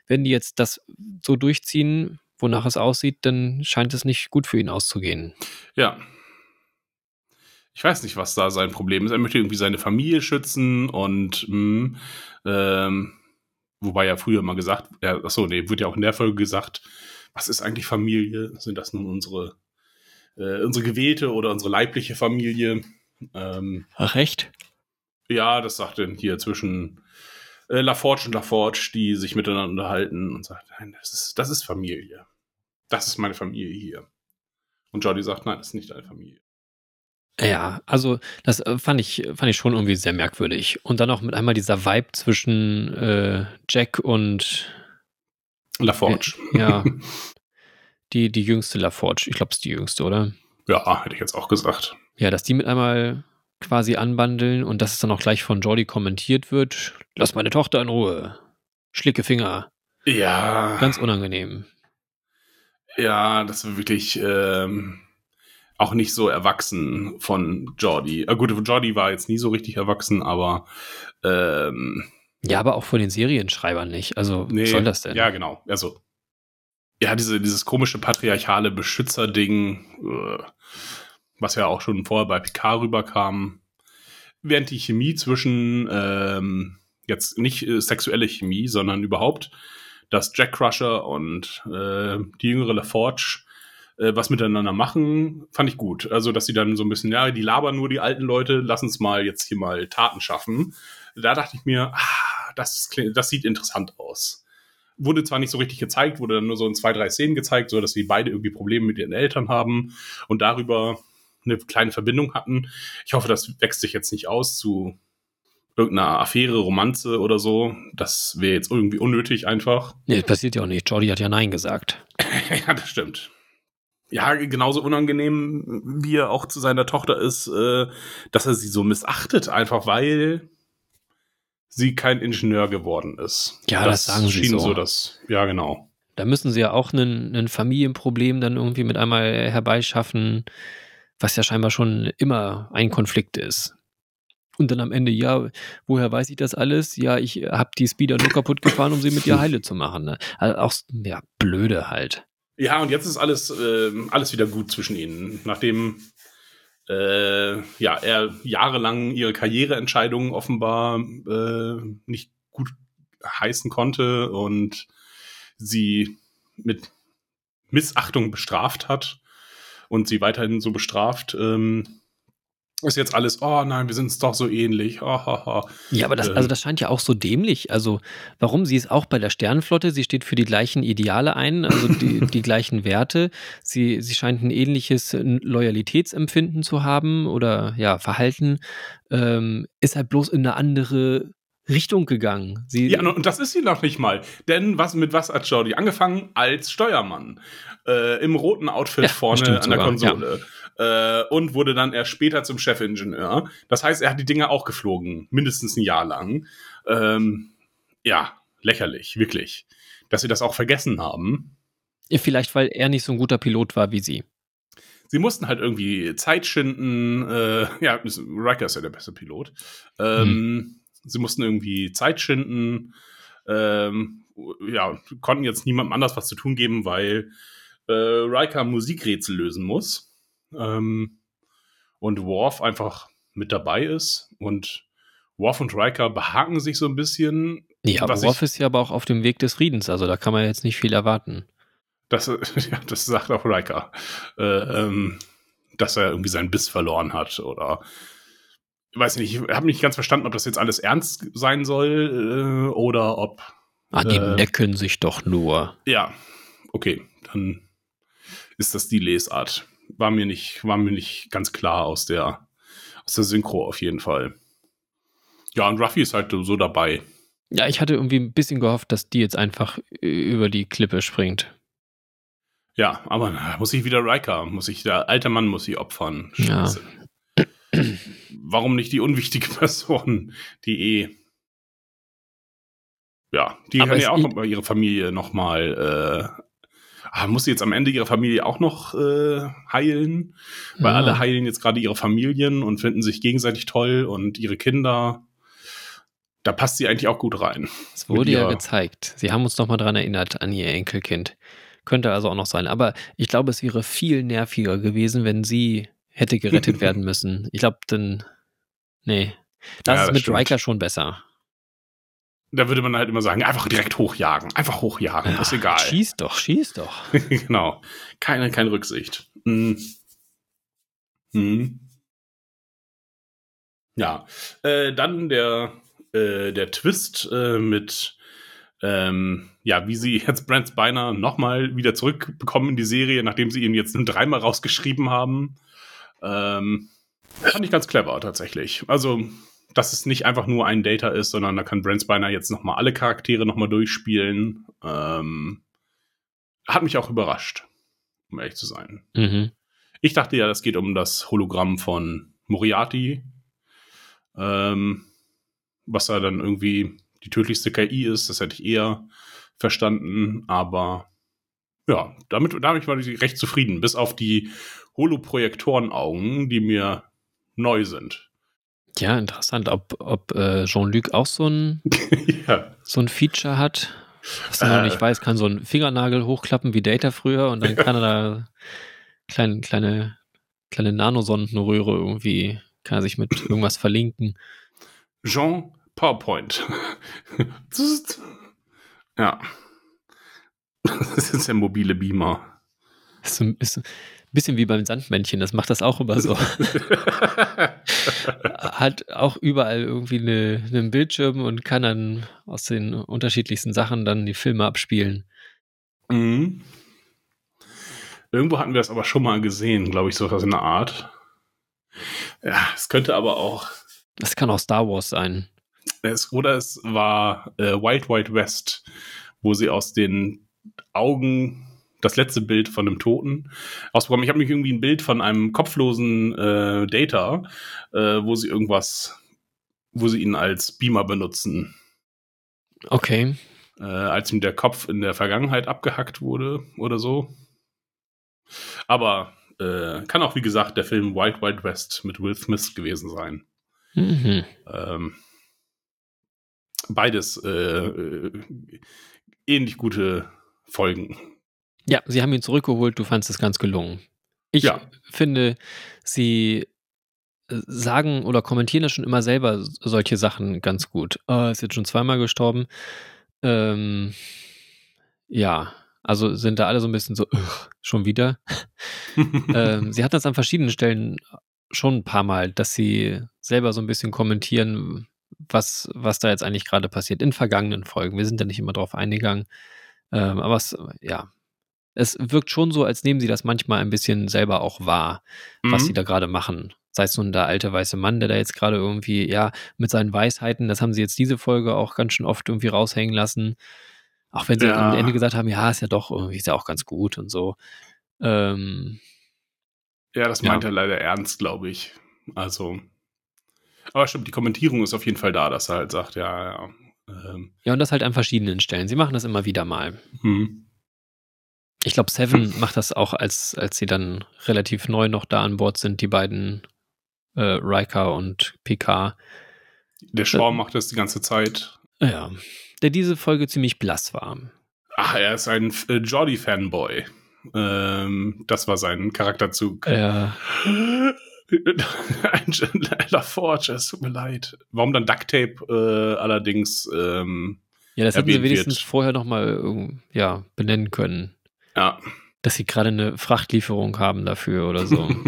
wenn die jetzt das so durchziehen, wonach es aussieht, dann scheint es nicht gut für ihn auszugehen. Ja. Ich weiß nicht, was da sein Problem ist. Er möchte irgendwie seine Familie schützen und mh, ähm, wobei ja früher mal gesagt, ja, achso, nee, wird ja auch in der Folge gesagt, was ist eigentlich Familie? Sind das nun unsere, äh, unsere gewählte oder unsere leibliche Familie? Ähm, Ach, recht? ja, das sagt dann hier zwischen äh, LaForge und LaForge, die sich miteinander unterhalten und sagt, nein, das ist, das ist Familie. Das ist meine Familie hier. Und Jordi sagt, nein, das ist nicht deine Familie. Ja, also das äh, fand ich, fand ich schon irgendwie sehr merkwürdig. Und dann auch mit einmal dieser Vibe zwischen äh, Jack und LaForge. ja, die, die jüngste LaForge. Ich glaube, es ist die jüngste, oder? Ja, hätte ich jetzt auch gesagt. Ja, dass die mit einmal quasi anbandeln und dass es dann auch gleich von Jordi kommentiert wird. Lass meine Tochter in Ruhe. Schlicke Finger. Ja, Ganz unangenehm. ja, das war wirklich ähm, auch nicht so erwachsen von Jordi. Äh, gut, Jordi war jetzt nie so richtig erwachsen, aber ähm, Ja, aber auch von den Serienschreibern nicht. Also, nee, was soll das denn? Ja, genau. Also, ja, diese, dieses komische patriarchale Beschützerding, äh, was ja auch schon vorher bei Picard rüberkam, während die Chemie zwischen, ähm, jetzt nicht äh, sexuelle Chemie, sondern überhaupt, dass Jack Crusher und äh, die jüngere LaForge äh, was miteinander machen, fand ich gut. Also, dass sie dann so ein bisschen, ja, die labern nur die alten Leute, lass uns mal jetzt hier mal Taten schaffen. Da dachte ich mir, ah, das, das sieht interessant aus. Wurde zwar nicht so richtig gezeigt, wurde dann nur so in zwei, drei Szenen gezeigt, so dass sie beide irgendwie Probleme mit ihren Eltern haben und darüber eine kleine Verbindung hatten. Ich hoffe, das wächst sich jetzt nicht aus zu irgendeiner Affäre, Romanze oder so. Das wäre jetzt irgendwie unnötig einfach. Nee, das passiert ja auch nicht. Jordi hat ja Nein gesagt. ja, das stimmt. Ja, genauso unangenehm, wie er auch zu seiner Tochter ist, äh, dass er sie so missachtet, einfach weil sie kein Ingenieur geworden ist. Ja, das sagen sie so. so das, ja, genau. Da müssen sie ja auch ein, ein Familienproblem dann irgendwie mit einmal herbeischaffen, was ja scheinbar schon immer ein Konflikt ist. Und dann am Ende, ja, woher weiß ich das alles? Ja, ich habe die Speeder nur kaputt gefahren, um sie mit ihr heile zu machen. Ne? Also auch, ja, blöde halt. Ja, und jetzt ist alles, äh, alles wieder gut zwischen ihnen. Nachdem äh, ja, er jahrelang ihre Karriereentscheidungen offenbar äh, nicht gut heißen konnte und sie mit Missachtung bestraft hat und sie weiterhin so bestraft, ähm, ist jetzt alles, oh nein, wir sind uns doch so ähnlich. Oh, oh, oh. Ja, aber das, Ähm. also das scheint ja auch so dämlich. Also, warum? Sie ist auch bei der Sternenflotte, sie steht für die gleichen Ideale ein, also die, die gleichen Werte. Sie, sie scheint ein ähnliches Loyalitätsempfinden zu haben oder ja, Verhalten. Ähm, ist halt bloß in eine andere Richtung gegangen. Sie, Ja, und das ist sie noch nicht mal. Denn was, mit was hat Jodie angefangen? Als Steuermann. Äh, Im roten Outfit Ja, vorne an der sogar, Konsole. Äh, und wurde dann erst später zum Chefingenieur. Das heißt, er hat die Dinge auch geflogen. Mindestens ein Jahr lang. Ähm, ja, lächerlich, wirklich. Dass sie das auch vergessen haben. Vielleicht, weil er nicht so ein guter Pilot war wie sie. Sie mussten halt irgendwie Zeit schinden. Äh, ja, Riker ist ja der beste Pilot. Ähm, Sie mussten irgendwie Zeit schinden. Ähm, ja, konnten jetzt niemandem anders was zu tun geben, weil äh, Riker Musikrätsel lösen muss. Ähm, und Worf einfach mit dabei ist. Und Worf und Riker behaken sich so ein bisschen. Ja, Was Worf ich- ist ja aber auch auf dem Weg des Friedens, also da kann man jetzt nicht viel erwarten. Das, ja, das sagt auch Riker. Äh, ähm, dass er irgendwie seinen Biss verloren hat oder ich weiß nicht, ich habe nicht ganz verstanden, ob das jetzt alles ernst sein soll äh, oder ob Ah, die Äh. necken sich doch nur. ja, okay, dann ist das die Lesart. War mir nicht, war mir nicht ganz klar aus der, aus der Synchro auf jeden Fall. Ja, und Ruffy ist halt so dabei. Ja, ich hatte irgendwie ein bisschen gehofft, dass die jetzt einfach äh, über die Klippe springt. Ja, aber muss ich wieder Riker, muss ich, der alte Mann muss sie opfern. Ja. Warum nicht die unwichtige Person, die eh. Ja, die Aber kann ja auch noch mal ihre Familie nochmal. Ah, muss sie jetzt am Ende ihre Familie auch noch äh, heilen? Weil Ja. alle heilen jetzt gerade ihre Familien und finden sich gegenseitig toll und ihre Kinder. Da passt sie eigentlich auch gut rein. Es wurde ja gezeigt. Sie haben uns nochmal dran erinnert an ihr Enkelkind. Könnte also auch noch sein. Aber ich glaube, es wäre viel nerviger gewesen, wenn sie hätte gerettet werden müssen. Ich glaube, dann. Nee. Das Ja, ist das mit stimmt. Riker schon besser. Da würde man halt immer sagen, einfach direkt hochjagen, einfach hochjagen, ist Ja, egal. Schieß doch, schieß doch. genau. Keine, keine Rücksicht. Hm. Hm. Ja. Äh, dann der, äh, der Twist äh, mit, ähm, ja, wie sie jetzt Brent Spiner nochmal wieder zurückbekommen in die Serie, nachdem sie ihn jetzt nur dreimal rausgeschrieben haben. Ähm, fand ich ganz clever tatsächlich. Also, dass es nicht einfach nur ein Data ist, sondern da kann Brent Spiner jetzt nochmal alle Charaktere nochmal durchspielen. Ähm, hat mich auch überrascht, um ehrlich zu sein. Mhm. Ich dachte ja, das geht um das Hologramm von Moriarty, ähm, was da dann irgendwie die tödlichste KI ist. Das hätte ich eher verstanden, aber ja, damit, damit war ich recht zufrieden, bis auf die Holoprojektorenaugen, die mir neu sind. Ja, interessant, ob, ob äh, Jean-Luc auch so ein, ja, so ein Feature hat. Was noch Äh. nicht weiß, kann so ein Fingernagel hochklappen wie Data früher und dann kann er da kleine, kleine, kleine Nanosondenröhre irgendwie, kann er sich mit irgendwas verlinken. Jean PowerPoint. Ja. Das ist der mobile Beamer. Ist, ist bisschen wie beim Sandmännchen, das macht das auch immer so. Hat auch überall irgendwie eine, einen Bildschirm und kann dann aus den unterschiedlichsten Sachen dann die Filme abspielen. Mhm. Irgendwo hatten wir es aber schon mal gesehen, glaube ich, so was in der Art. Ja, es könnte aber auch. Das kann auch Star Wars sein. Es, oder es war äh, Wild Wild West, wo sie aus den Augen das letzte Bild von einem Toten ausbekommen. Ich habe mich irgendwie ein Bild von einem kopflosen äh, Data, äh, wo sie irgendwas wo sie ihn als Beamer benutzen. Okay. Äh, als ihm der Kopf in der Vergangenheit abgehackt wurde oder so. Aber äh, kann auch, wie gesagt, der Film Wild Wild West mit Will Smith gewesen sein. Mhm. Ähm, beides äh, äh, ähnlich gute Folgen. Ja, sie haben ihn zurückgeholt, du fandest es ganz gelungen. Ich Ja. finde, sie äh, sagen oder kommentieren ja schon immer selber solche Sachen ganz gut. Oh, ist jetzt schon zweimal gestorben. Ähm, ja, also sind da alle so ein bisschen so, "Ugh, schon wieder. ähm, sie hatten das an verschiedenen Stellen schon ein paar Mal, dass sie selber so ein bisschen kommentieren, was, was da jetzt eigentlich gerade passiert in vergangenen Folgen. Wir sind da nicht immer drauf eingegangen. Ähm, aber es, ja, es wirkt schon so, als nehmen sie das manchmal ein bisschen selber auch wahr, was Mhm. sie da gerade machen. Sei es nun der alte weiße Mann, der da jetzt gerade irgendwie, ja, mit seinen Weisheiten, das haben sie jetzt diese Folge auch ganz schön oft irgendwie raushängen lassen. Auch wenn sie Ja. am Ende gesagt haben, ja, ist ja doch irgendwie, ist ja auch ganz gut und so. Ähm, Ja, das Ja. meint er leider ernst, glaube ich. Also. Aber stimmt, die Kommentierung ist auf jeden Fall da, dass er halt sagt, ja, ja. Ähm, ja, und das halt an verschiedenen Stellen. Sie machen das immer wieder mal. hm. Ich glaube, Seven macht das auch, als, als sie dann relativ neu noch da an Bord sind, die beiden äh, Riker und PK. Der Shaw macht das die ganze Zeit. Ja, der diese Folge ziemlich blass war. Ach, er ist ein äh, Jordi-Fanboy. Ähm, das war sein Charakterzug. Ja, ein LaForge, es tut mir leid. Warum dann Ducktape äh, allerdings? Ähm, ja das hätten sie wenigstens wird. vorher nochmal ja, benennen können, ja. dass sie gerade eine Frachtlieferung haben dafür oder so.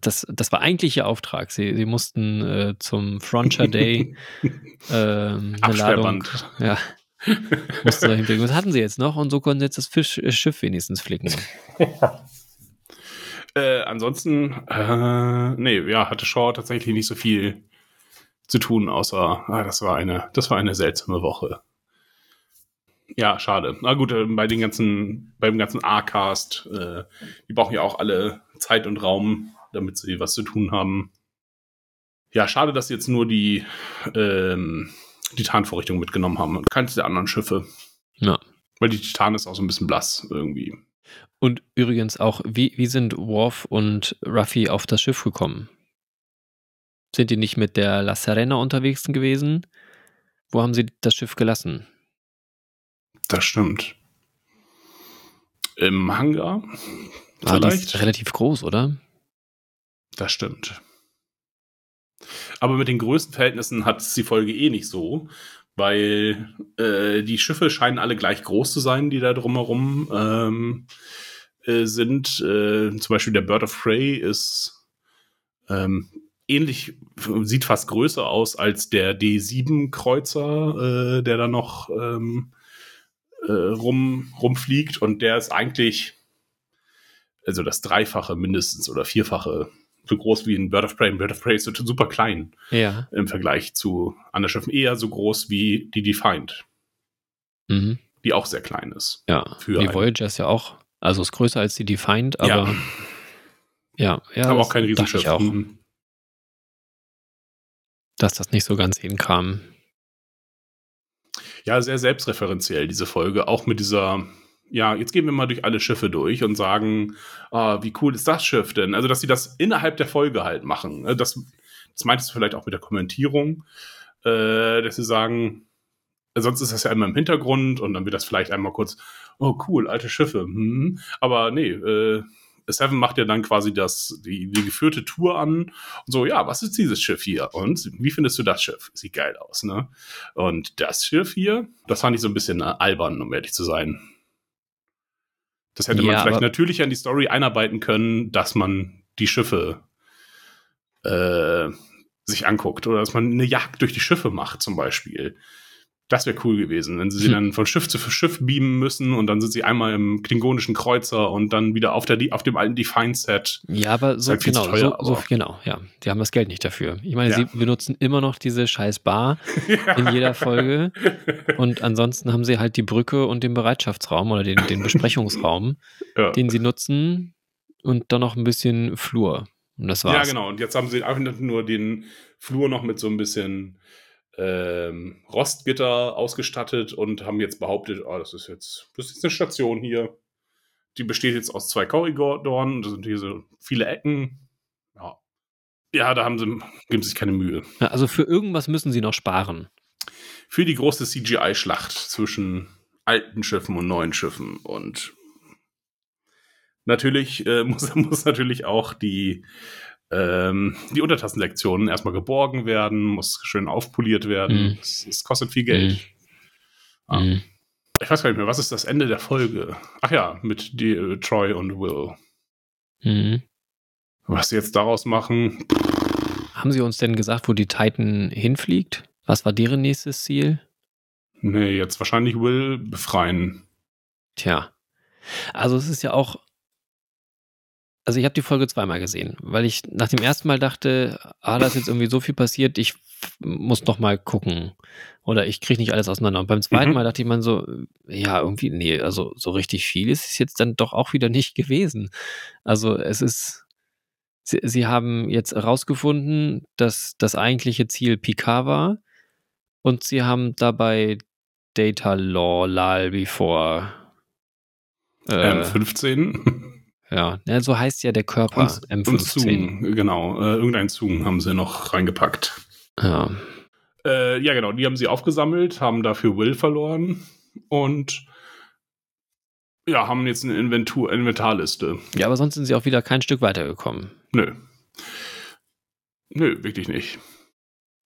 Das, das war eigentlich ihr Auftrag. Sie, sie mussten äh, zum Frontier Day ähm, eine Ladung. Ja. Mussten da hinbringen. Was hatten sie jetzt noch? Und so konnten sie jetzt das Fisch, äh, Schiff wenigstens flicken. Äh, ansonsten, äh, nee, ja, hatte Shaw tatsächlich nicht so viel zu tun, außer, ah, das war eine, das war eine seltsame Woche. Ja, schade. Na gut, äh, bei den ganzen, beim ganzen A-Cast, äh, die brauchen ja auch alle Zeit und Raum, damit sie was zu tun haben. Ja, schade, dass sie jetzt nur die, ähm, die Tarnvorrichtung mitgenommen haben und keins der anderen Schiffe. Ja. Weil die Titan ist auch so ein bisschen blass irgendwie. Und übrigens auch, wie, wie sind Worf und Ruffy auf das Schiff gekommen? Sind die nicht mit der La Serena unterwegs gewesen? Wo haben sie das Schiff gelassen? Das stimmt. Im Hangar? Ah, Vielleicht? relativ groß, oder? Das stimmt. Aber mit den Größenverhältnissen hat es die Folge eh nicht so, weil äh, die Schiffe scheinen alle gleich groß zu sein, die da drumherum ähm, äh, sind. Äh, zum Beispiel der Bird of Prey ist ähm, ähnlich, sieht fast größer aus als der D7-Kreuzer, äh, der da noch ähm, äh, rum, rumfliegt. Und der ist eigentlich, also das Dreifache mindestens oder Vierfache so groß wie ein Bird of Prey. Ein Bird of Prey ist super klein Ja. im Vergleich zu anderen Schiffen. Eher so groß wie die Defiant, Mhm. die auch sehr klein ist. Ja. Für die Voyager ist ja auch, also ist größer als die Defiant, aber ja, ja, ja, aber auch kein Riesenschiff. Auch, Mhm. dass das nicht so ganz hinkam. Ja, sehr selbstreferenziell, diese Folge. Auch mit dieser, ja, jetzt gehen wir mal durch alle Schiffe durch und sagen, ah, wie cool ist das Schiff denn? Also, dass sie das innerhalb der Folge halt machen. Ne? Das, das meintest du vielleicht auch mit der Kommentierung, äh, dass sie sagen, sonst ist das ja immer im Hintergrund und dann wird das vielleicht einmal kurz, oh cool, alte Schiffe. Hm. Aber nee, äh, Seven macht ja dann quasi das, die, die geführte Tour an und so, ja, was ist dieses Schiff hier? Und wie findest du das Schiff? Sieht geil aus, ne? Und das Schiff hier, das fand ich so ein bisschen äh, albern, um ehrlich zu sein. Das hätte man Ja, vielleicht aber- natürlich an die Story einarbeiten können, dass man die Schiffe äh, sich anguckt oder dass man eine Jagd durch die Schiffe macht, zum Beispiel. Das wäre cool gewesen, wenn sie sie Hm. dann von Schiff zu Schiff beamen müssen und dann sind sie einmal im klingonischen Kreuzer und dann wieder auf, der, auf dem alten Define-Set. Ja, aber so, halt genau, teuer, so, so, genau, ja. Die haben das Geld nicht dafür. Ich meine, Ja. sie benutzen immer noch diese scheiß Bar in jeder Folge. Und ansonsten haben sie halt die Brücke und den Bereitschaftsraum oder den, den Besprechungsraum, Ja. den sie nutzen und dann noch ein bisschen Flur. Und das war's. Ja, genau. Und jetzt haben sie einfach nur den Flur noch mit so ein bisschen ähm, Rostgitter ausgestattet und haben jetzt behauptet, oh, das ist jetzt, das ist jetzt eine Station hier. Die besteht jetzt aus zwei Korridoren, da sind hier so viele Ecken. Ja, ja da haben sie, geben sie sich keine Mühe. Ja, also für irgendwas müssen sie noch sparen. Für die große CGI-Schlacht zwischen alten Schiffen und neuen Schiffen. Und natürlich äh, muss, muss natürlich auch die, ähm, die Untertassenlektionen erstmal geborgen werden, muss schön aufpoliert werden. Mhm. Es, es kostet viel Geld. Ah. Mhm. Ich weiß gar nicht mehr, was ist das Ende der Folge? Ach ja, mit die, äh, Troy und Will. Mhm. Was sie jetzt daraus machen, Haben sie uns denn gesagt, wo die Titan hinfliegt? Was war deren nächstes Ziel? nee, jetzt wahrscheinlich Will befreien. Tja. Also es ist ja auch. Also ich habe die Folge zweimal gesehen, weil ich nach dem ersten Mal dachte, ah, da ist jetzt irgendwie so viel passiert, ich muss noch mal gucken. Oder ich kriege nicht alles auseinander. Und beim zweiten Mhm. Mal dachte ich mir so, ja, irgendwie, nee, also so richtig viel ist es jetzt dann doch auch wieder nicht gewesen. Also es ist, sie, sie haben jetzt herausgefunden, dass das eigentliche Ziel Picard war und sie haben dabei Data Law Lal before äh, Ähm, 15. ja, ne, so heißt ja der Körper und, und M15. Zoom, genau. Äh, irgendein Zoom haben sie noch reingepackt. Ja. Äh, ja, genau, die haben sie aufgesammelt, haben dafür Will verloren und ja, haben jetzt eine Inventur Inventarliste. ja, aber sonst sind sie auch wieder kein Stück weitergekommen. Nö. Nö, wirklich nicht.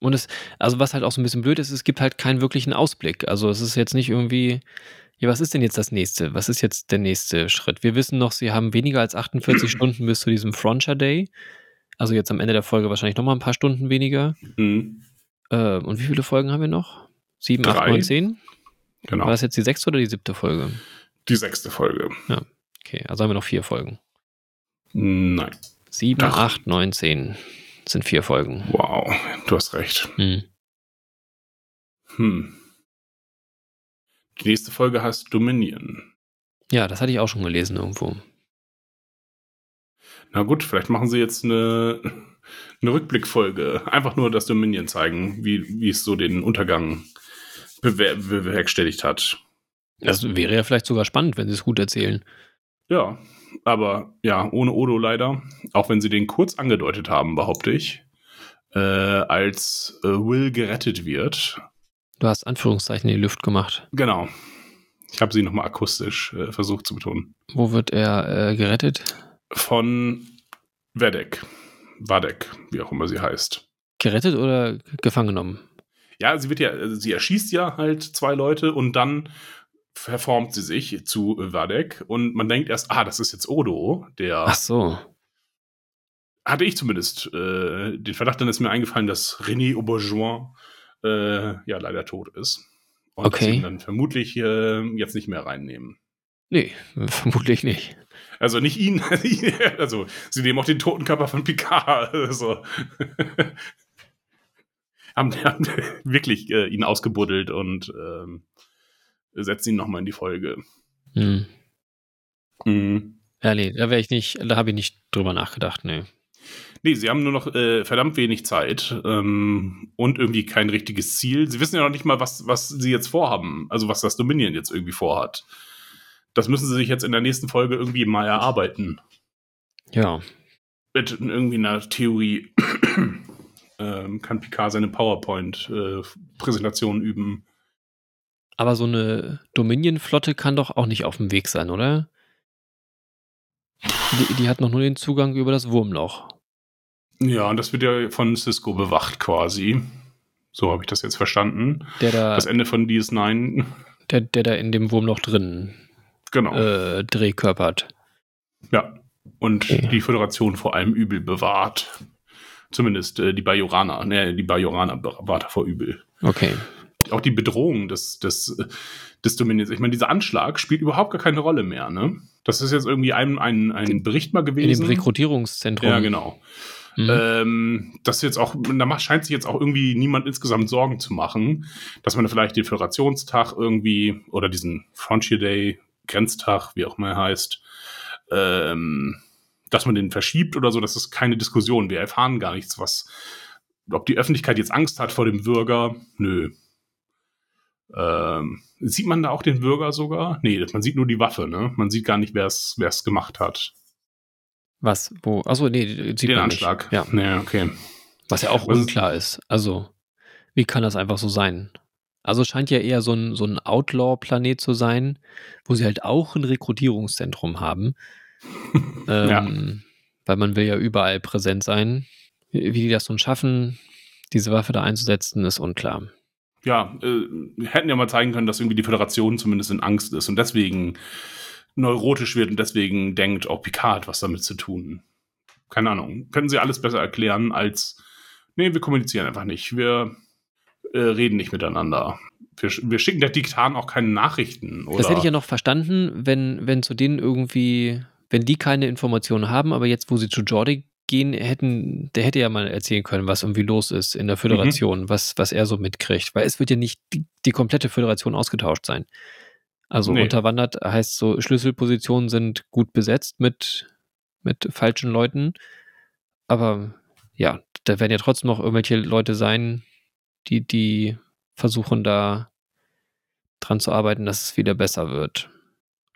Und es, also was halt auch so ein bisschen blöd ist, es gibt halt keinen wirklichen Ausblick. Also es ist jetzt nicht irgendwie, ja, was ist denn jetzt das nächste? Was ist jetzt der nächste Schritt? Wir wissen noch, sie haben weniger als 48 Stunden bis zu diesem Frontier Day. Also jetzt am Ende der Folge wahrscheinlich nochmal ein paar Stunden weniger. Hm, Äh, und wie viele Folgen haben wir noch? Sieben, acht, Drei. neun, zehn? genau. War das jetzt die sechste oder die siebte Folge? Die sechste Folge. Okay, also haben wir noch vier Folgen. Nein. Sieben, Ach. acht, neun, zehn sind vier Folgen. Wow, du hast recht. Hm. Hm. Die nächste Folge heißt Dominion. Ja, das hatte ich auch schon gelesen irgendwo. Na gut, vielleicht machen sie jetzt eine, eine Rückblickfolge. Einfach nur das Dominion zeigen, wie, wie es so den Untergang bewer bewerkstelligt hat. Das wäre ja vielleicht sogar spannend, wenn sie es gut erzählen. Ja, aber ja, ohne Odo leider. Auch wenn sie den kurz angedeutet haben, behaupte ich. Äh, als äh, Will gerettet wird. Du hast Anführungszeichen in die Luft gemacht. Genau. Ich habe sie nochmal akustisch äh, versucht zu betonen. Wo wird er äh, gerettet? Von Vedek. Vadek, wie auch immer sie heißt. Gerettet oder gefangen genommen? Ja, sie wird ja, also sie erschießt ja halt zwei Leute und dann verformt sie sich zu Vadek und man denkt erst, ah, das ist jetzt Odo, der Ach so. hatte ich zumindest äh, den Verdacht, dann ist mir eingefallen, dass René Auberjoin äh, ja leider tot ist. Und Okay. ihn dann vermutlich äh, jetzt nicht mehr reinnehmen. Nee, vermutlich nicht. Also nicht ihn, also sie nehmen auch den toten Körper von Picard. Also. haben, haben wirklich äh, ihn ausgebuddelt und ähm, setzen ihn nochmal in die Folge. Hm. Mhm. Ja, nee, da wäre ich nicht, da habe ich nicht drüber nachgedacht, nee. Nee, sie haben nur noch äh, verdammt wenig Zeit ähm, und irgendwie kein richtiges Ziel. Sie wissen ja noch nicht mal, was, was sie jetzt vorhaben, also was das Dominion jetzt irgendwie vorhat. Das müssen sie sich jetzt in der nächsten Folge irgendwie mal erarbeiten. Ja. Mit irgendwie einer Theorie ähm, kann Picard seine PowerPoint-Präsentation üben. Aber so eine Dominion-Flotte kann doch auch nicht auf dem Weg sein, oder? Die, die hat noch nur den Zugang über das Wurmloch. Ja, und das wird ja von Cisco bewacht quasi. So habe ich das jetzt verstanden. Der da, Das Ende von DS9, der, der da in dem Wurmloch drin genau. äh, drehkörpert. Ja. Und Okay. die Föderation vor allem Übel bewahrt. Zumindest äh, die Bajoraner. Ne, die Bajoraner bewahrt vor Übel. Okay. Auch die Bedrohung des, des, des Dominions. Ich meine, dieser Anschlag spielt überhaupt gar keine Rolle mehr, ne? Das ist jetzt irgendwie ein, ein, ein Bericht mal In gewesen. dem Rekrutierungszentrum. ja, genau. Mhm. Ähm, das jetzt auch, da scheint sich jetzt auch irgendwie niemand insgesamt Sorgen zu machen, dass man vielleicht den Föderationstag irgendwie oder diesen Frontier Day, Grenztag, wie auch immer er heißt, ähm, dass man den verschiebt oder so, das ist keine Diskussion. Wir erfahren gar nichts, was, ob die Öffentlichkeit jetzt Angst hat vor dem Bürger. Nö. Ähm, sieht man da auch den Bürger sogar? Nee, man sieht nur die Waffe, ne? Man sieht gar nicht, wer es gemacht hat. Was? Wo? Achso, nee, sieht den man Anschlag. Nicht. Ja. Nee, okay. Was ja auch Was unklar ist. Also, wie kann das einfach so sein? Also scheint ja eher so ein, so ein Outlaw-Planet zu sein, wo sie halt auch ein Rekrutierungszentrum haben. ähm, ja. Weil man will ja überall präsent sein. Wie die das nun schaffen, diese Waffe da einzusetzen, ist unklar. Ja, äh, hätten ja mal zeigen können, dass irgendwie die Föderation zumindest in Angst ist und deswegen neurotisch wird und deswegen denkt, auch oh, Picard hat was damit zu tun. Keine Ahnung. Können sie alles besser erklären als, nee, wir kommunizieren einfach nicht. Wir äh, reden nicht miteinander. Wir, wir, schicken der Diktan auch keine Nachrichten. Oder? Das hätte ich ja noch verstanden, wenn, wenn zu denen irgendwie, wenn die keine Informationen haben, aber jetzt, wo sie zu Jordi gehen, hätten, der hätte ja mal erzählen können, was irgendwie los ist in der Föderation, mhm. was, was er so mitkriegt. Weil es wird ja nicht die, die komplette Föderation ausgetauscht sein. Also nee. unterwandert heißt so, Schlüsselpositionen sind gut besetzt mit, mit falschen Leuten. Aber ja, da werden ja trotzdem noch irgendwelche Leute sein, die, die versuchen da dran zu arbeiten, dass es wieder besser wird.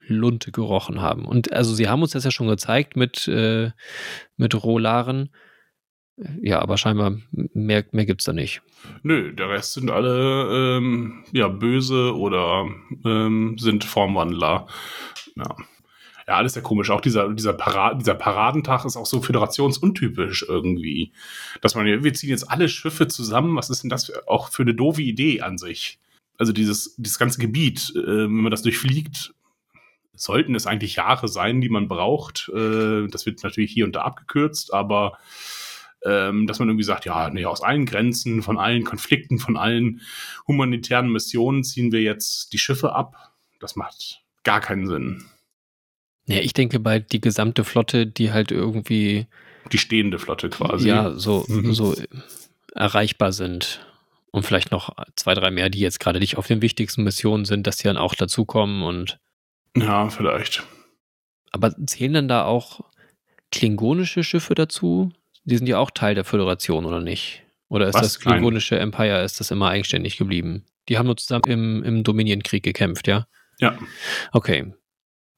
Lunte gerochen haben. Und also sie haben uns das ja schon gezeigt mit, äh, mit Rohlaren. Ja, aber scheinbar mehr, mehr gibt es da nicht. Nö, der Rest sind alle ähm, ja, böse oder ähm, sind Formwandler. Ja. ja, alles sehr komisch. Auch dieser, dieser, Parad dieser Paradentag ist auch so föderationsuntypisch irgendwie. Dass man, wir ziehen jetzt alle Schiffe zusammen. Was ist denn das für, auch für eine doofe Idee an sich? Also dieses, dieses ganze Gebiet, äh, wenn man das durchfliegt, sollten es eigentlich Jahre sein, die man braucht. Äh, das wird natürlich hier und da abgekürzt, aber ähm, dass man irgendwie sagt, ja, nee, aus allen Grenzen, von allen Konflikten, von allen humanitären Missionen ziehen wir jetzt die Schiffe ab. Das macht gar keinen Sinn. Ja, ich denke bei die gesamte Flotte, die halt irgendwie die stehende Flotte quasi. Ja, so, mhm. so erreichbar sind. Und vielleicht noch zwei, drei mehr, die jetzt gerade nicht auf den wichtigsten Missionen sind, dass die dann auch dazukommen und ja, vielleicht. Aber zählen dann da auch klingonische Schiffe dazu? Die sind ja auch Teil der Föderation, oder nicht? Oder ist Was? das klingonische. Empire, ist das immer eigenständig geblieben? Die haben nur zusammen im, im Dominion-Krieg gekämpft, ja? Ja. Okay.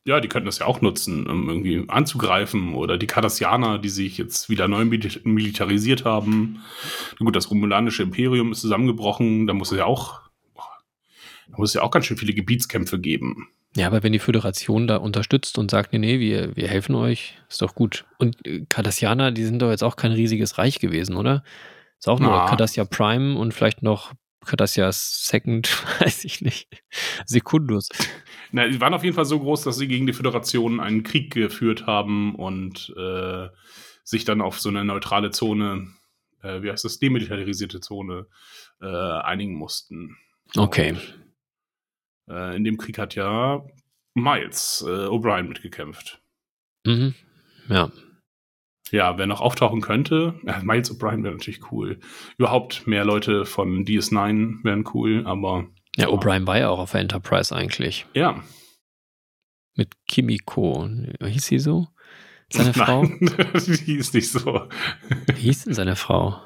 Ja, die könnten das ja auch nutzen, um irgendwie anzugreifen. Oder die Cardassianer, die sich jetzt wieder neu militarisiert haben. Gut, das romulanische Imperium ist zusammengebrochen. Da muss es ja auch, da muss es ja auch ganz schön viele Gebietskämpfe geben. Ja, aber wenn die Föderation da unterstützt und sagt, nee, nee, wir, wir helfen euch, ist doch gut. Und äh, Cardassianer, die sind doch jetzt auch kein riesiges Reich gewesen, oder? Ist auch nur Cardassia Prime und vielleicht noch Cardassia Second, weiß ich nicht. Secundus. Na, die waren auf jeden Fall so groß, dass sie gegen die Föderation einen Krieg geführt haben und äh, sich dann auf so eine neutrale Zone, äh, wie heißt das, demilitarisierte Zone, äh, einigen mussten. Okay. Und äh, in dem Krieg hat ja Miles äh, O'Brien mitgekämpft. Mhm. Ja. Ja, wer noch auftauchen könnte, ja, Miles O'Brien wäre natürlich cool. Überhaupt mehr Leute von DS9 wären cool, aber. Ja, O'Brien war ja auch auf der Enterprise eigentlich. Ja. Mit Kimiko. Hieß sie so? Seine Frau? die hieß nicht so. Wie hieß denn seine Frau?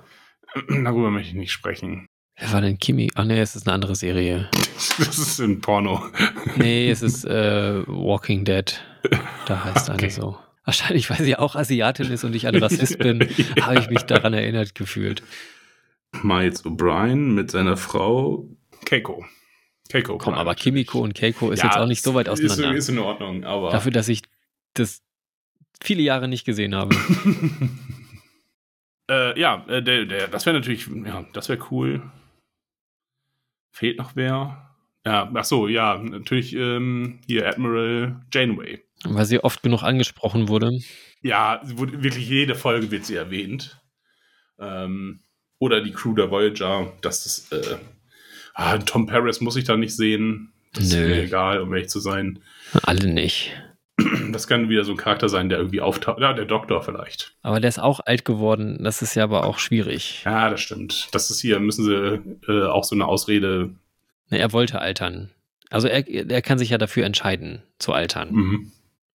Darüber möchte ich nicht sprechen. Wer war denn Kimi? Ach nee, es ist eine andere Serie. Das ist ein Porno. Nee, es ist äh, Walking Dead. Da heißt okay. eine so. Wahrscheinlich, weil sie auch Asiatin ist und ich ein Rassist bin, ja. habe ich mich daran erinnert gefühlt. Miles O'Brien mit seiner Frau Keiko. Keiko. Komm, aber Kimiko und Keiko ist ja, jetzt auch nicht so weit auseinander. Ist, ist in Ordnung, aber. Dafür, dass ich das viele Jahre nicht gesehen habe. äh, ja, äh, der, der, das wäre natürlich, ja, das wäre cool. Fehlt noch wer? Ja, ach so, ja, natürlich ähm, hier Admiral Janeway. Weil sie oft genug angesprochen wurde. Ja, wurde, wirklich jede Folge wird sie erwähnt. Ähm, oder die Crew der Voyager, dass das, äh, ah, Tom Paris muss ich da nicht sehen. Das Nö. ist mir egal, um ehrlich zu sein. Alle nicht. Das kann wieder so ein Charakter sein, der irgendwie auftaucht. Ja, der Doktor vielleicht. Aber der ist auch alt geworden. Das ist ja aber auch schwierig. Ja, das stimmt. Das ist hier, müssen sie äh, auch so eine Ausrede. Na, er wollte altern. Also er, er kann sich ja dafür entscheiden, zu altern. Mhm.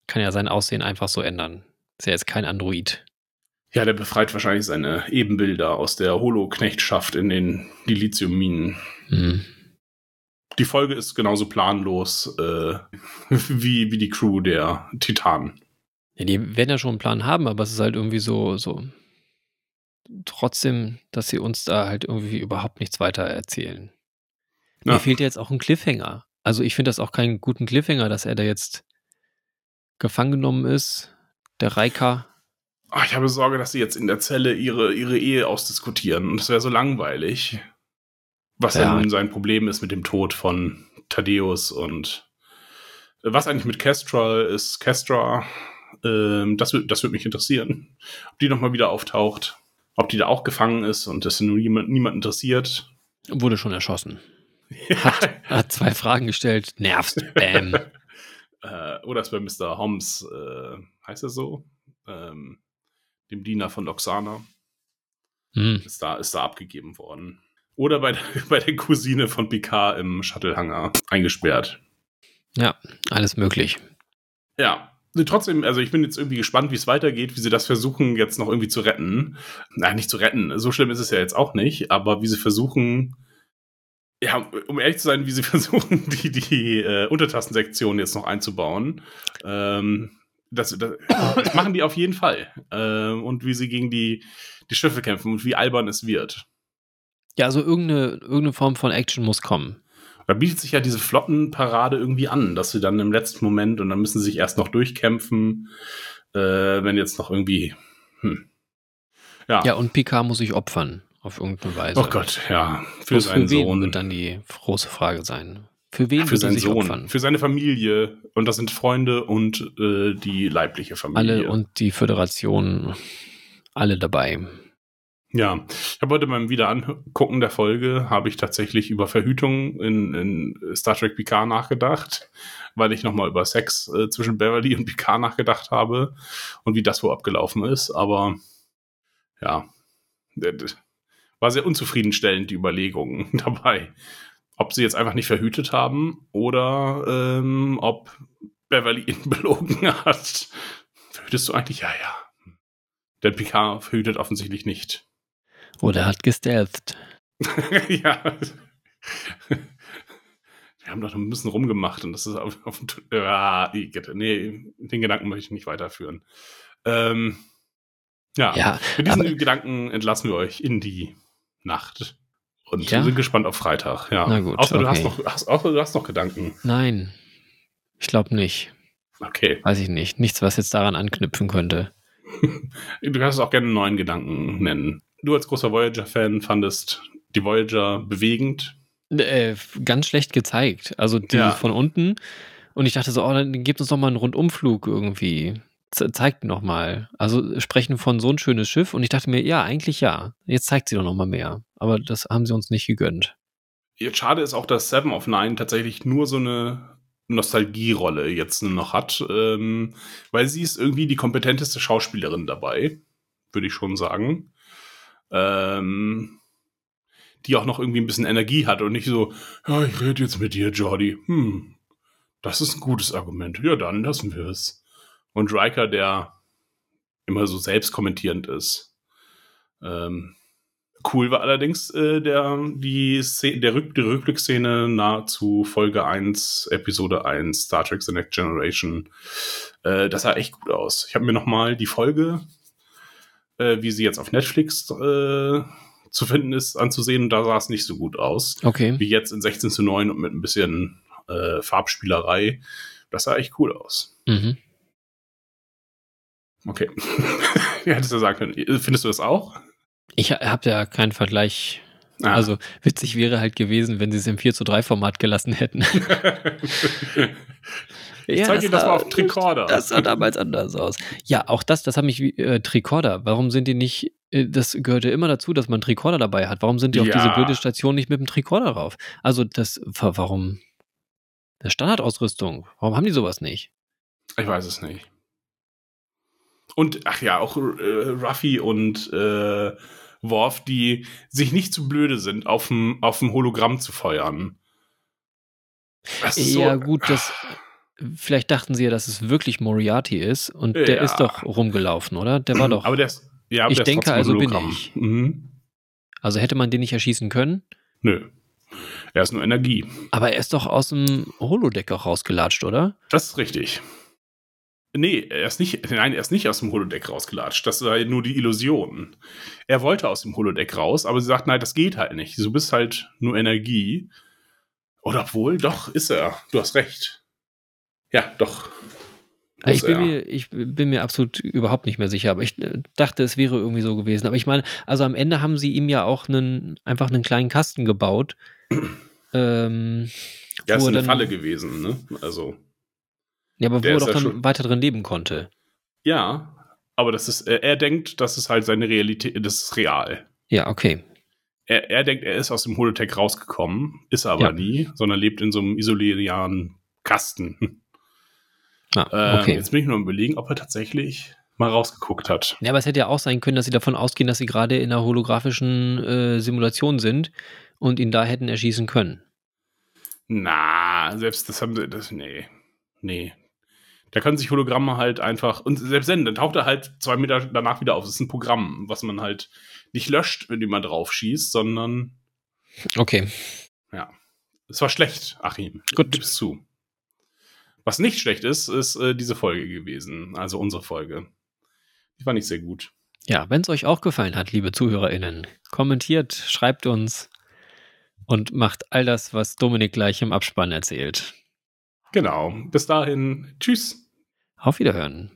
Kann ja sein Aussehen einfach so ändern. Ist ja jetzt kein Android. Ja, der befreit wahrscheinlich seine Ebenbilder aus der Holo-Knechtschaft in den Dilithium-Minen. Hm. Die Folge ist genauso planlos äh, wie, wie die Crew der Titanen. Ja, die werden ja schon einen Plan haben, aber es ist halt irgendwie so, so trotzdem, dass sie uns da halt irgendwie überhaupt nichts weiter erzählen. Ja. Mir fehlt ja jetzt auch ein Cliffhanger. Also ich finde das auch keinen guten Cliffhanger, dass er da jetzt gefangen genommen ist. Der Reika. Ach, ich habe Sorge, dass sie jetzt in der Zelle ihre, ihre Ehe ausdiskutieren. Und das wäre so langweilig. Was Ja. nun sein Problem ist mit dem Tod von Thaddeus und äh, was eigentlich mit Kestra ist. Kestra, ähm, das, das würde mich interessieren. Ob die nochmal wieder auftaucht. Ob die da auch gefangen ist und das nun niemand, niemand interessiert. Wurde schon erschossen. Ja. Er hat zwei Fragen gestellt. Nervst. Bam. äh, oder ist bei Mr. Holmes, äh, heißt er so? Ähm, dem Diener von Loxana. Hm. ist da, ist da abgegeben worden. Oder bei, der- bei der Cousine von Picard im Shuttle-Hangar eingesperrt. Ja, alles möglich. Ja. Trotzdem, also ich bin jetzt irgendwie gespannt, wie es weitergeht, wie sie das versuchen, jetzt noch irgendwie zu retten. Nein, nicht zu retten. So schlimm ist es ja jetzt auch nicht, aber wie sie versuchen, ja, um ehrlich zu sein, wie sie versuchen, die, die äh, Untertassensektion jetzt noch einzubauen. Ähm, das, das, das machen die auf jeden Fall. Ähm, und wie sie gegen die, die Schiffe kämpfen und wie albern es wird. Ja, also irgendeine, irgendeine Form von Action muss kommen. Da bietet sich ja diese Flottenparade irgendwie an, dass sie dann im letzten Moment und dann müssen sie sich erst noch durchkämpfen, äh, wenn jetzt noch irgendwie. Hm. Ja. Ja, und Picard muss sich opfern. Auf irgendeine Weise. oh Gott, ja. Für Bloß seinen für wen Sohn. wird dann die große Frage sein. Für wen für er seinen sich Sohn. opfern? Für seine Familie. Und das sind Freunde und äh, die leibliche Familie. Alle und die Föderation, alle dabei. Ja, ich habe heute beim Wiederangucken der Folge habe ich tatsächlich über Verhütung in, in Star Trek Picard nachgedacht, weil ich nochmal über Sex äh, zwischen Beverly und Picard nachgedacht habe und wie das wohl abgelaufen ist. Aber ja, war sehr unzufriedenstellend die Überlegungen dabei. Ob sie jetzt einfach nicht verhütet haben oder ähm, ob Beverly ihn belogen hat. Verhütest du eigentlich? Ja, ja. Denn Picard verhütet offensichtlich nicht. Oder hat gestelzt. ja. Wir haben doch ein bisschen rumgemacht und das ist auf, auf Igitt. nee, den Gedanken möchte ich nicht weiterführen. Ähm, ja, Ja, mit diesen Gedanken entlassen wir euch in die Nacht und Ja? sind gespannt auf Freitag. Ja. Na gut, außer, du hast okay. noch, hast, außer du hast noch Gedanken. Nein. Ich glaube nicht. Okay. Weiß ich nicht. Nichts, was jetzt daran anknüpfen könnte. Du kannst es auch gerne einen neuen Gedanken nennen. Du als großer Voyager-Fan fandest die Voyager bewegend. Äh, ganz schlecht gezeigt. Also die Ja. von unten. Und ich dachte so, oh, dann gebt uns doch mal einen Rundumflug irgendwie. Ze zeigt noch mal. Also sprechen von so ein schönes Schiff. Und ich dachte mir, ja, eigentlich ja. Jetzt zeigt sie doch noch mal mehr. Aber das haben sie uns nicht gegönnt. Jetzt schade ist auch, dass Seven of Nine tatsächlich nur so eine Nostalgierolle jetzt noch hat, ähm, weil sie ist irgendwie die kompetenteste Schauspielerin dabei, würde ich schon sagen. Ähm, die auch noch irgendwie ein bisschen Energie hat und nicht so, ja, ich rede jetzt mit dir, Jordi. Hm, das ist ein gutes Argument. Ja, dann lassen wir es. Und Riker, der immer so selbst kommentierend ist. Ähm, Cool war allerdings äh, der, die, Szene, der Rück, die Rückblickszene nahezu Folge 1, Episode 1, Star Trek The Next Generation. Äh, das sah echt gut aus. Ich habe mir nochmal die Folge, äh, wie sie jetzt auf Netflix äh, zu finden ist, anzusehen. Und da sah es nicht so gut aus. Okay. Wie jetzt in 16 zu 9 und mit ein bisschen äh, Farbspielerei. Das sah echt cool aus. Mhm. Okay. ja, hättest du sagen können. Findest du das auch? Ich habe ja keinen Vergleich. Ah. Also witzig wäre halt gewesen, wenn sie es im 4 zu 3 Format gelassen hätten. Ich zeig dir das mal auf Tricorder. Das sah damals anders aus. Ja, auch das, das hat mich wie äh, Tricorder. Warum sind die nicht, äh, das gehörte immer dazu, dass man Tricorder dabei hat. Warum sind die auf Ja. diese blöde Station nicht mit dem Tricorder rauf? Also das, wa- warum? Das Standardausrüstung. Warum haben die sowas nicht? Ich weiß es nicht. Und, ach ja, auch äh, Ruffy und äh, Worf, die sich nicht zu blöde sind, auf dem auf dem Hologramm zu feuern. Das ist ja, so, gut, das vielleicht dachten sie ja, dass es wirklich Moriarty ist und der Ja. ist doch rumgelaufen, oder? Der war doch. Aber der ist, ja, aber Ich der ist denke, ein also bin ich. Mhm. Also hätte man den nicht erschießen können. Nö. Er ist nur Energie. Aber er ist doch aus dem Holodeck auch rausgelatscht, oder? Das ist richtig. Nee, er ist nicht, nein, er ist nicht aus dem Holodeck rausgelatscht. Das war nur die Illusion. Er wollte aus dem Holodeck raus, aber sie sagt, nein, das geht halt nicht. Du bist halt nur Energie. Oder obwohl, doch, ist er. Du hast recht. Ja, doch. Muss Ich bin, er. mir, ich bin mir absolut überhaupt nicht mehr sicher, aber ich äh, dachte, es wäre irgendwie so gewesen. Aber ich meine, also am Ende haben sie ihm ja auch einen, einfach einen kleinen Kasten gebaut. ähm, Ja, ist eine dann- Falle gewesen, ne? Also, Ja, aber wo er doch dann schon- weiter drin leben konnte. ja. Aber das ist, er, er denkt, das ist halt seine Realität, das ist real. Ja, okay. Er, er denkt, er ist aus dem Holodeck rausgekommen, ist er aber Ja. nie, sondern lebt in so einem isolierten Kasten. Ah, Äh, okay. Jetzt bin ich nur am überlegen, ob er tatsächlich mal rausgeguckt hat. Ja, aber es hätte ja auch sein können, dass sie davon ausgehen, dass sie gerade in einer holographischen äh, Simulation sind und ihn da hätten erschießen können. Na, selbst das haben sie, das, nee, nee. Da können sich Hologramme halt einfach, und selbst wenn, dann taucht er halt zwei Meter danach wieder auf. Das ist ein Programm, was man halt nicht löscht, wenn jemand drauf schießt, sondern Okay. es war schlecht, Achim. Gut. Gib's zu. Was nicht schlecht ist, ist äh, diese Folge gewesen, also unsere Folge. Die war nicht sehr gut. Ja, wenn es euch auch gefallen hat, liebe ZuhörerInnen, kommentiert, schreibt uns und macht all das, was Dominik gleich im Abspann erzählt. Genau. Bis dahin. Tschüss. Auf Wiederhören.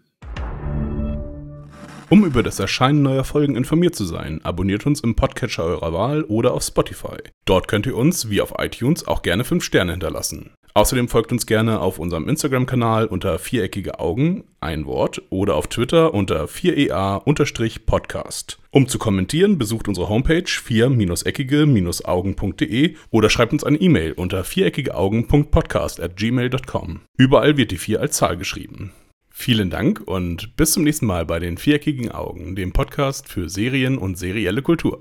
Um über das Erscheinen neuer Folgen informiert zu sein, abonniert uns im Podcatcher eurer Wahl oder auf Spotify. Dort könnt ihr uns, wie auf iTunes, auch gerne 5 Sterne hinterlassen. Außerdem folgt uns gerne auf unserem Instagram-Kanal unter viereckige Augen, ein Wort, oder auf Twitter unter 4ea-podcast. Um zu kommentieren, besucht unsere Homepage 4-eckige-augen.de oder schreibt uns eine E-Mail unter viereckigeaugen.podcast at gmail.com. Überall wird die 4 als Zahl geschrieben. Vielen Dank und bis zum nächsten Mal bei den Viereckigen Augen, dem Podcast für Serien und serielle Kultur.